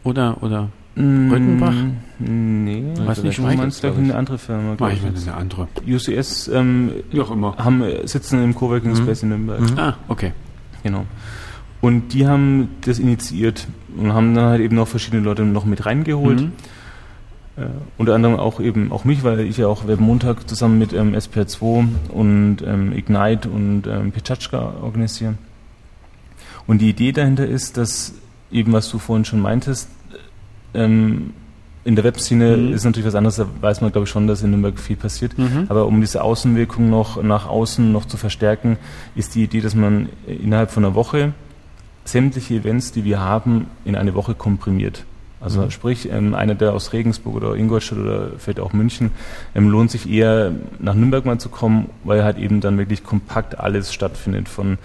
Oder, oder, Rückenbach? Mm, Nee, Weiß nicht, du Schweig meinst ist, gleich ich. eine andere Firma. Glaub ich ich. meine, eine andere. UCS ähm, Wie auch immer. haben, sitzen im Coworking Mhm. Space in Nürnberg. Mhm. Ah, okay. Genau. Und die haben das initiiert und haben dann halt eben noch verschiedene Leute noch mit reingeholt. Mhm. Äh, unter anderem auch eben auch mich, weil ich ja auch Web Montag zusammen mit ähm, SPR2 und ähm, Ignite und ähm, Pichachka organisiere. Und die Idee dahinter ist, dass eben, was du vorhin schon meintest, ähm, in der Webszene Mhm. ist natürlich was anderes, da weiß man glaube ich schon, dass in Nürnberg viel passiert. Mhm. Aber um diese Außenwirkung noch nach außen noch zu verstärken, ist die Idee, dass man innerhalb von einer Woche sämtliche Events, die wir haben, in eine Woche komprimiert. Also Mhm. sprich, ähm, einer, der aus Regensburg oder Ingolstadt oder vielleicht auch München, ähm, lohnt sich eher nach Nürnberg mal zu kommen, weil halt eben dann wirklich kompakt alles stattfindet von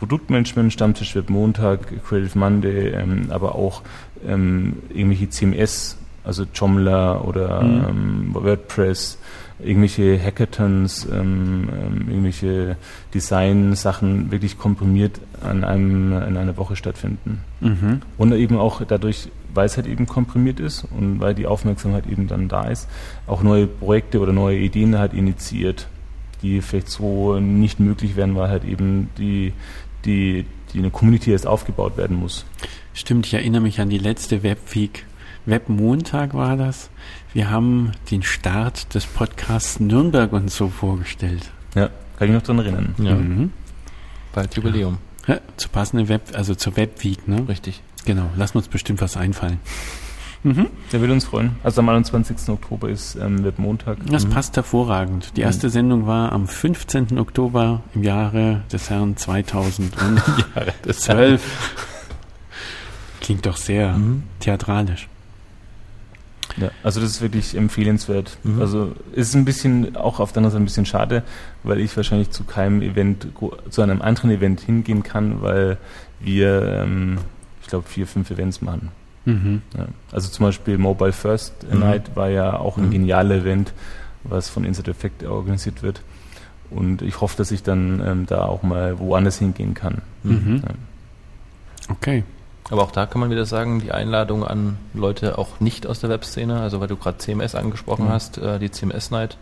Produktmanagement, Stammtisch Web Montag, Creative Monday, ähm, aber auch ähm, irgendwelche CMS, also Joomla oder Mhm. ähm, WordPress, irgendwelche Hackathons, ähm, ähm, irgendwelche Design-Sachen wirklich komprimiert an einem in einer Woche stattfinden. Mhm. Und eben auch dadurch, weil es halt eben komprimiert ist und weil die Aufmerksamkeit eben dann da ist, auch neue Projekte oder neue Ideen halt initiiert, die vielleicht so nicht möglich wären, weil halt eben die, die, die eine Community erst aufgebaut werden muss. Stimmt, ich erinnere mich an die letzte Webweek. Webmontag war das. Wir haben den Start des Podcasts Nürnberg und so vorgestellt. Ja, kann ich noch dran erinnern. Ja, Mhm. bald Jubiläum. Ja, zu passende Web, also zur Webweek, ne? Richtig. Genau, lassen uns bestimmt was einfallen. Mhm. Der würde uns freuen. Also am 21. Oktober ist ähm, Webmontag. Das Mhm. passt hervorragend. Die Mhm. erste Sendung war am 15. Oktober im Jahre des Herrn 2012. Klingt doch sehr Mhm. theatralisch. Ja, also das ist wirklich empfehlenswert. Mhm. Also ist ein bisschen auch auf der anderen Seite ein bisschen schade, weil ich wahrscheinlich zu keinem Event, zu einem anderen Event hingehen kann, weil wir, ähm, ich glaube, vier, fünf Events machen. Mhm. Ja. Also zum Beispiel Mobile First mhm. Night war ja auch ein mhm. geniales Event, was von Insert Effect organisiert wird. Und ich hoffe, dass ich dann ähm, da auch mal woanders hingehen kann. Mhm. Ja. Okay. Aber auch da kann man wieder sagen, die Einladung an Leute auch nicht aus der Webszene, also weil du gerade CMS angesprochen mhm. hast, äh, die CMS Night,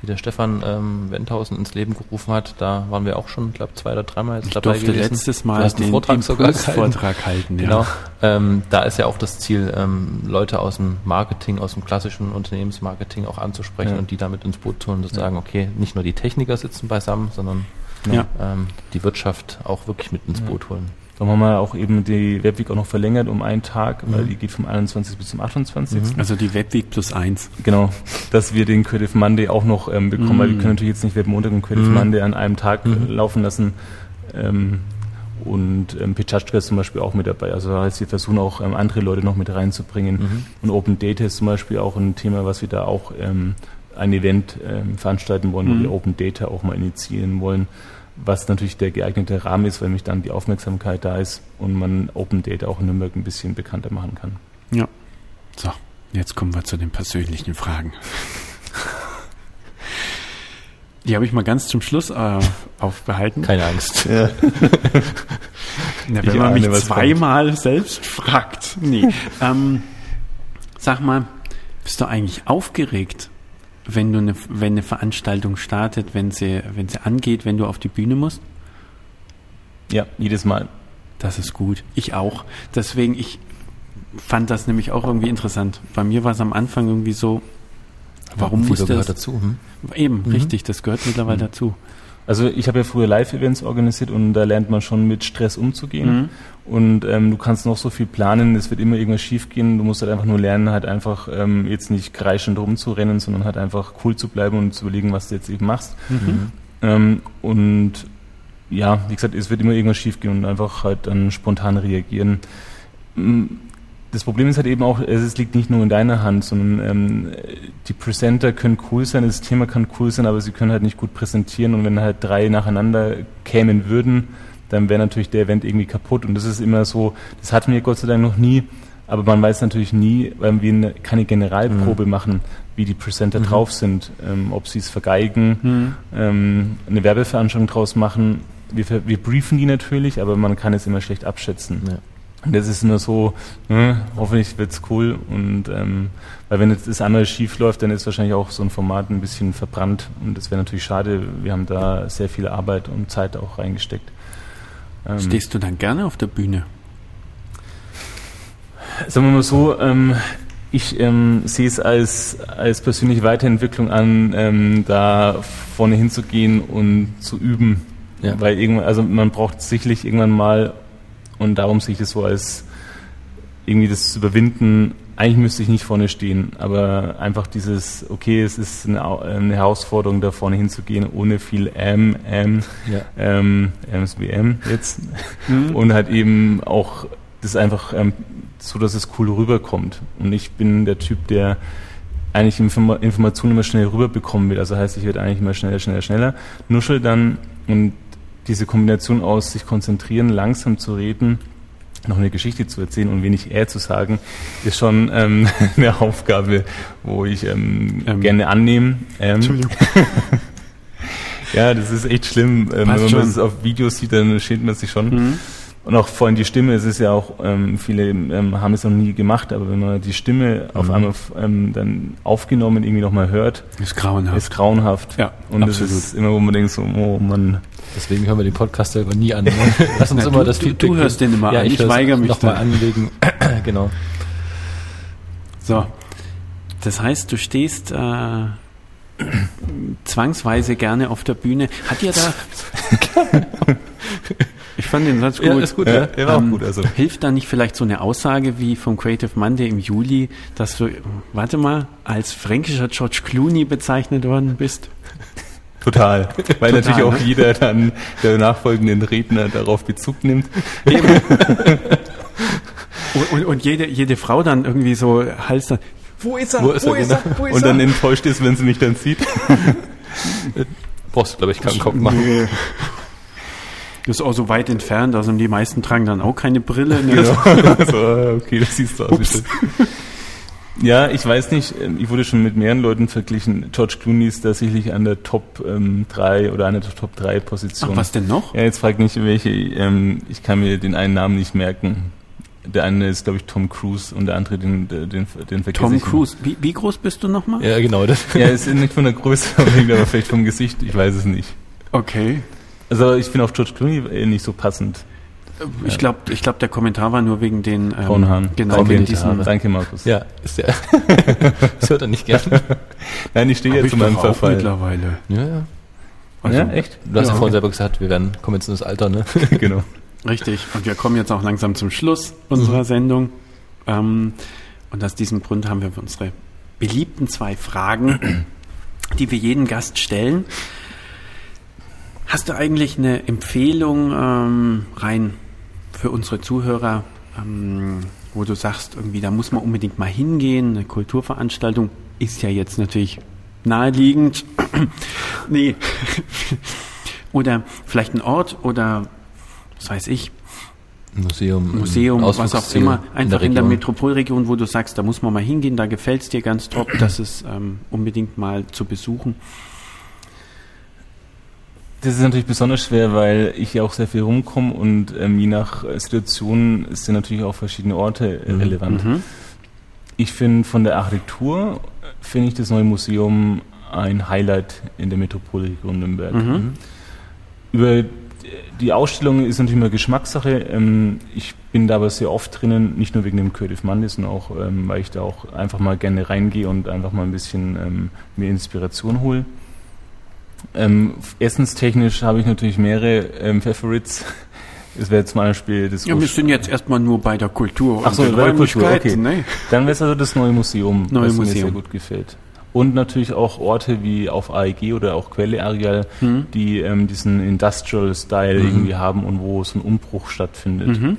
die der Stefan ähm, Wendhausen ins Leben gerufen hat, da waren wir auch schon, glaube zwei oder dreimal jetzt ich dabei durfte gewesen. letztes Mal den Vortrag sogar Vortrag halten. Ja. Genau. Ähm, da ist ja auch das Ziel, ähm, Leute aus dem Marketing, aus dem klassischen Unternehmensmarketing auch anzusprechen ja. und die damit ins Boot zu holen und zu sagen, okay, nicht nur die Techniker sitzen beisammen, sondern ja. ähm, die Wirtschaft auch wirklich mit ins Boot holen. Dann haben wir auch eben die Webweek auch noch verlängert um einen Tag, mhm. weil die geht vom 21. bis zum 28. Mhm. Also die Webweek plus eins. Genau, dass wir den Creative Monday auch noch ähm, bekommen, mhm. weil wir können natürlich jetzt nicht Webmontag und Creative mhm. Monday an einem Tag mhm. laufen lassen. Ähm, und ähm, Pichachka ist zum Beispiel auch mit dabei. Also heißt, wir versuchen auch ähm, andere Leute noch mit reinzubringen. Mhm. Und Open Data ist zum Beispiel auch ein Thema, was wir da auch ähm, ein Event ähm, veranstalten wollen, wo wir Open Data auch mal initiieren wollen was natürlich der geeignete Rahmen ist, weil mich dann die Aufmerksamkeit da ist und man Open Data auch in Nürnberg ein bisschen bekannter machen kann. Ja. So, jetzt kommen wir zu den persönlichen Fragen. Die habe ich mal ganz zum Schluss äh, aufbehalten. Keine Angst. Ja. Na, wenn ich man mich zweimal kommt. selbst fragt. Nee. ähm, sag mal, bist du eigentlich aufgeregt wenn du eine, wenn eine Veranstaltung startet, wenn sie, wenn sie angeht, wenn du auf die Bühne musst? Ja, jedes Mal. Das ist gut. Ich auch. Deswegen, ich fand das nämlich auch irgendwie interessant. Bei mir war es am Anfang irgendwie so, warum ja, musste das dazu? Hm? Eben, mhm. richtig, das gehört mittlerweile mhm. dazu. Also ich habe ja früher Live-Events organisiert und da lernt man schon mit Stress umzugehen. Mhm. Und ähm, du kannst noch so viel planen, es wird immer irgendwas schiefgehen. Du musst halt einfach nur lernen, halt einfach ähm, jetzt nicht kreischend rumzurennen, sondern halt einfach cool zu bleiben und zu überlegen, was du jetzt eben machst. Mhm. Ähm, und ja, wie gesagt, es wird immer irgendwas schiefgehen und einfach halt dann spontan reagieren das Problem ist halt eben auch, es liegt nicht nur in deiner Hand, sondern ähm, die Presenter können cool sein, das Thema kann cool sein, aber sie können halt nicht gut präsentieren und wenn halt drei nacheinander kämen würden, dann wäre natürlich der Event irgendwie kaputt und das ist immer so, das hatten wir Gott sei Dank noch nie, aber man weiß natürlich nie, weil wir eine, keine Generalprobe mhm. machen, wie die Presenter mhm. drauf sind, ähm, ob sie es vergeigen, mhm. ähm, eine Werbeveranstaltung draus machen. Wir, wir briefen die natürlich, aber man kann es immer schlecht abschätzen. Ja. Und das ist nur so, ne, hoffentlich wird's cool. Und ähm, weil wenn jetzt das andere schief läuft, dann ist wahrscheinlich auch so ein Format ein bisschen verbrannt. Und das wäre natürlich schade. Wir haben da sehr viel Arbeit und Zeit auch reingesteckt. Ähm, Stehst du dann gerne auf der Bühne? Sagen wir mal so, ähm, ich ähm, sehe es als, als persönliche Weiterentwicklung an, ähm, da vorne hinzugehen und zu üben. Ja. Weil irgendwann, also man braucht sicherlich irgendwann mal und darum sehe ich das so als irgendwie das zu überwinden. Eigentlich müsste ich nicht vorne stehen, aber einfach dieses, okay, es ist eine, eine Herausforderung, da vorne hinzugehen, ohne viel M, M, ja. ähm, MSBM jetzt. Mhm. Und halt eben auch das einfach ähm, so, dass es cool rüberkommt. Und ich bin der Typ, der eigentlich Informationen immer schnell rüberbekommen will. Also heißt, ich werde eigentlich immer schneller, schneller, schneller. Nuschel dann und diese Kombination aus sich konzentrieren, langsam zu reden, noch eine Geschichte zu erzählen und wenig er zu sagen, ist schon ähm, eine Aufgabe, wo ich ähm, ähm. gerne annehme. Ähm, Entschuldigung. ja, das ist echt schlimm. Ähm, wenn man es auf Videos sieht, dann schämt man sich schon. Mhm. Und auch vorhin die Stimme, es ist ja auch, ähm, viele haben es noch nie gemacht, aber wenn man die Stimme mhm. auf einmal dann aufgenommen irgendwie nochmal hört, ist grauenhaft. Ist grauenhaft. Ja, und absolut. das ist immer, wo man denkt so, oh man. Deswegen hören wir den Podcast selber nie an. Lass uns Na, immer du, das du, du hörst den immer ja, an. Ich, ich weigere mich nochmal anlegen. genau. So. Das heißt, du stehst äh, zwangsweise gerne auf der Bühne. Hat ihr da Ich fand den Satz gut. Ja, ist gut, ja. ja war ähm, auch gut. Also. Hilft da nicht vielleicht so eine Aussage wie vom Creative Monday im Juli, dass du, warte mal, als fränkischer George Clooney bezeichnet worden bist? Total. Weil Total, natürlich auch ne? jeder dann der nachfolgenden Redner darauf Bezug nimmt. Und, und, und, jede, jede Frau dann irgendwie so Hals dann, wo ist er? Wo ist, wo er, ist, genau. er? Wo ist und dann enttäuscht ist, wenn sie mich dann sieht. Brauchst du, glaube ich, keinen Kopf machen. Nee. Das ist auch so weit entfernt, also die meisten tragen dann auch keine Brille. Ne? Genau. so, okay, das siehst du aus. Ja, ich weiß nicht, ähm, ich wurde schon mit mehreren Leuten verglichen. George Clooney ist tatsächlich an der Top ähm, 3 oder an der Top 3 Position. Ach, was denn noch? Ja, jetzt frag nicht welche, ähm, ich kann mir den einen Namen nicht merken. Der eine ist, glaube ich, Tom Cruise und der andere den, den, den vergesse Tom ich Cruise. Wie, wie groß bist du nochmal? Ja, genau. Das. Ja, ist nicht von der Größe aber vielleicht vom Gesicht, ich weiß es nicht. Okay. Also ich finde auch George Clooney äh, nicht so passend. Ich glaube, ich glaub, der Kommentar war nur wegen den ähm, Grauen Haaren. Genau, Danke, wegen diesen. Danke, Markus. Ja, ist ja. das hört er nicht gern. Nein, ich stehe Hab ja ich zu meinem Verfall. mittlerweile. Ja, ja. Also, ja, echt? Du hast ja, Ja. vorhin selber gesagt, wir werden, kommen jetzt in das Alter, ne? genau. Richtig. Und wir kommen jetzt auch langsam zum Schluss unserer Sendung. Ähm, und aus diesem Grund haben wir für unsere beliebten zwei Fragen, die wir jedem Gast stellen. Hast du eigentlich eine Empfehlung ähm, rein für unsere Zuhörer, ähm, wo du sagst, irgendwie, da muss man unbedingt mal hingehen, eine Kulturveranstaltung ist ja jetzt natürlich naheliegend. nee. oder vielleicht ein Ort oder was weiß ich, Museum, Museum, was auch immer, einfach in der, Region. Metropolregion, wo du sagst, da muss man mal hingehen, da gefällt es dir ganz top, das ist ähm, unbedingt mal zu besuchen. Das ist natürlich besonders schwer, weil ich ja auch sehr viel rumkomme und ähm, je nach äh, Situation sind natürlich auch verschiedene Orte äh, relevant. Mhm. Ich finde von der Architektur äh, finde ich das neue Museum ein Highlight in der Metropolregion Nürnberg. Mhm. Über die Ausstellung ist natürlich immer Geschmackssache. Ähm, ich bin da aber sehr oft drinnen, nicht nur wegen dem Curtis Monday, sondern auch, ähm, weil ich da auch einfach mal gerne reingehe und einfach mal ein bisschen ähm, mir Inspiration hole. Ähm, essenstechnisch habe ich natürlich mehrere ähm, Favorites. Es wäre zum Beispiel das Ja, wir sind jetzt erstmal nur bei der Kultur. Ach so, bei der Kultur, Räumlichkeiten, Ne? Dann wäre es also das neue Museum, Neue was mir Museum. sehr gut gefällt. Und natürlich auch Orte wie auf AEG oder auch Quelle Areal, Mhm. die ähm, diesen Industrial Style Mhm. irgendwie haben und wo so ein Umbruch stattfindet. Mhm.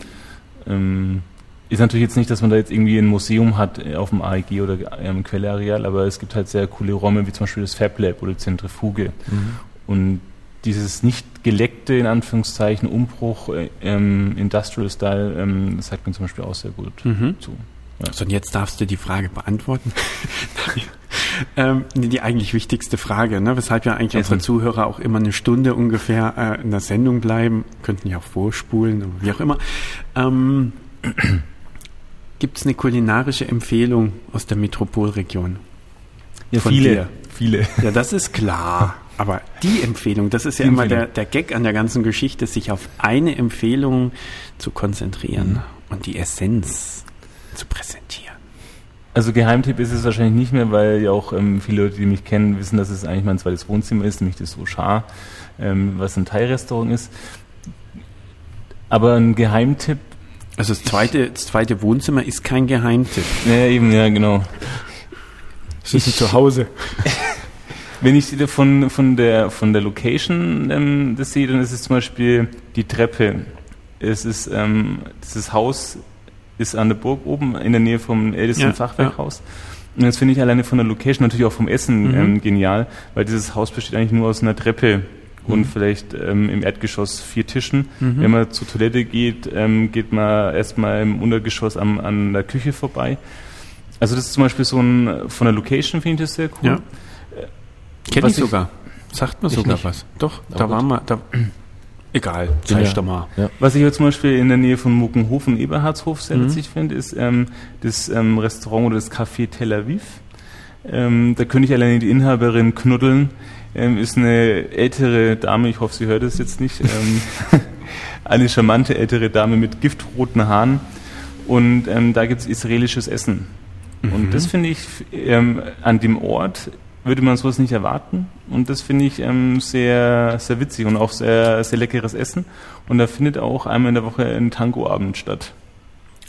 Ähm, ist natürlich jetzt nicht, dass man da jetzt irgendwie ein Museum hat äh, auf dem AEG oder ähm, Quelle Areal, aber es gibt halt sehr coole Räume, wie zum Beispiel das Fab Lab oder Zentrifuge. Mhm. Und dieses nicht geleckte, in Anführungszeichen, Umbruch, äh, ähm, Industrial Style, ähm, das sagt mir zum Beispiel auch sehr gut Mhm. zu. So, und jetzt darfst du die Frage beantworten. Ähm, die eigentlich wichtigste Frage, ne? weshalb ja eigentlich Essen. unsere Zuhörer auch immer eine Stunde ungefähr äh, in der Sendung bleiben, könnten ja auch vorspulen, oder wie auch immer. Ähm, Gibt es eine kulinarische Empfehlung aus der Metropolregion? Ja, Von viele, dir. viele. Ja, das ist klar. Aber die Empfehlung, das ist ja Die immer der, der Gag an der ganzen Geschichte, sich auf eine Empfehlung zu konzentrieren und die Essenz zu präsentieren. Also Geheimtipp ist es wahrscheinlich nicht mehr, weil ja auch ähm, viele Leute, die mich kennen, wissen, dass es eigentlich mein zweites Wohnzimmer ist, nämlich das Sochar, ähm, was ein Thai-Restaurant ist. Aber ein Geheimtipp, Also das zweite, das zweite Wohnzimmer ist kein Geheimtipp. ja eben, ja genau. Es ist ein Zuhause. Wenn ich von, von, der, von der Location ähm, das sehe, dann ist es zum Beispiel die Treppe. Es ist, ähm, dieses Haus ist an der Burg oben in der Nähe vom ältesten Ja, Fachwerkhaus. Und das finde ich alleine von der Location, natürlich auch vom Essen Mhm. ähm, genial, weil dieses Haus besteht eigentlich nur aus einer Treppe und Mhm. vielleicht ähm, im Erdgeschoss vier Tischen. Mhm. Wenn man zur Toilette geht, ähm, geht man erstmal im Untergeschoss am, an der Küche vorbei. Also das ist zum Beispiel so ein, von der Location finde ich das sehr cool. Ja. Kenn Was ich sogar. Sagt mir sogar nicht. was. Doch, Aber da gut. waren wir. Da, egal, Ja. zeig doch mal. Was ich jetzt zum Beispiel in der Nähe von Muckenhofen, Eberhardshof sehr Mhm. witzig finde, ist ähm, das ähm, Restaurant oder das Café Tel Aviv. Ähm, da könnte ich alleine die Inhaberin knuddeln. Ähm, ist eine ältere Dame, ich hoffe, sie hört es jetzt nicht. Ähm, eine charmante ältere Dame mit giftroten Haaren. Und ähm, da gibt's israelisches Essen. Mhm. Und das finde ich ähm, an dem Ort würde man sowas nicht erwarten. Und das finde ich ähm, sehr, sehr witzig und auch sehr, sehr leckeres Essen. Und da findet auch einmal in der Woche ein Tangoabend statt.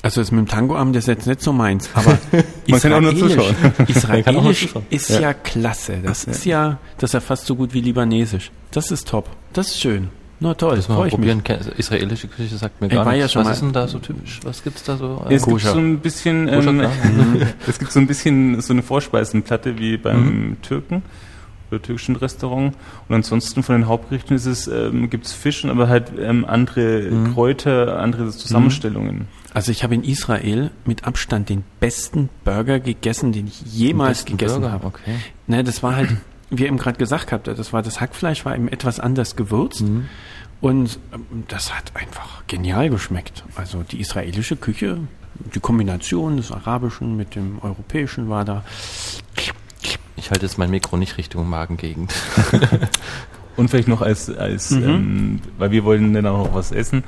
Also das mit dem Tangoabend ist jetzt nicht so meins, aber Man kann auch nur zuschauen. Israelisch zuschauen. ist Ja. ja. klasse. Das ist ja, das ist ja fast so gut wie Libanesisch. Das ist top. Das ist schön. Na toll, Das mal freu ich mich. probieren. Ke- Israelische Küche sagt mir Ich gar nichts. ja schon Was mal- ist denn da so typisch? Was gibt's da so? äh, Es gibt so ein bisschen, ähm, es gibt so ein bisschen so eine Vorspeisenplatte wie beim Mhm. Türken. oder türkischen Restaurant. Und ansonsten von den Hauptgerichten ist es, ähm, gibt es Fisch, aber halt ähm, andere Mhm. Kräuter, andere Zusammenstellungen. Also ich habe in Israel mit Abstand den besten Burger gegessen, den ich jemals Besten gegessen Burger, habe. Okay. Ne, das war halt, wie ihr eben gerade gesagt habt, das war das Hackfleisch war eben etwas anders gewürzt Mhm. und ähm, das hat einfach genial geschmeckt. Also die israelische Küche, die Kombination des Arabischen mit dem Europäischen war da. Ich halte jetzt mein Mikro nicht Richtung Magengegend. Und vielleicht noch als, als Mhm. ähm, weil wir wollen dann auch noch was essen,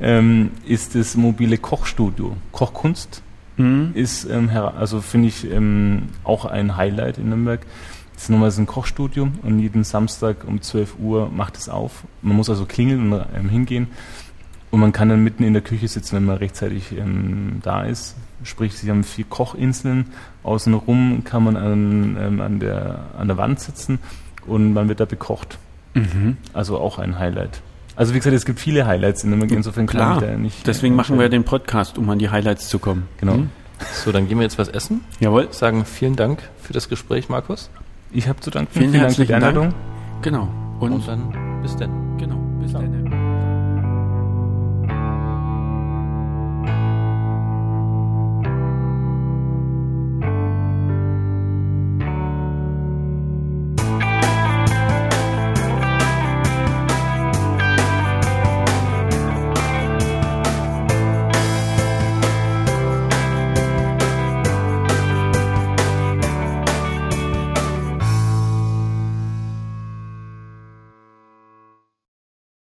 ähm, ist das mobile Kochstudio. Kochkunst Mhm. ist, ähm, also finde ich ähm, auch ein Highlight in Nürnberg. Das ist nochmal so ein Kochstudio und jeden Samstag um 12 Uhr macht es auf. Man muss also klingeln und ähm, hingehen. Und man kann dann mitten in der Küche sitzen, wenn man rechtzeitig ähm, da ist. Sprich, sie haben vier Kochinseln. Außenrum kann man an, ähm, an, der, an der Wand sitzen und man wird da bekocht. Mhm. Also auch ein Highlight. Also wie gesagt, es gibt viele Highlights in Nürnberg, insofern kann Klar, ich da nicht. deswegen äh, machen wir entscheiden. den Podcast, um an die Highlights zu kommen. Genau. Mhm. So, dann gehen wir jetzt was essen. Jawohl. Sagen vielen Dank für das Gespräch, Markus. Ich habe zu danken. Vielen Vielen Dank für die herzlichen Dank. Einladung. Genau. Und, Und dann bis dann. genau. Bis dann.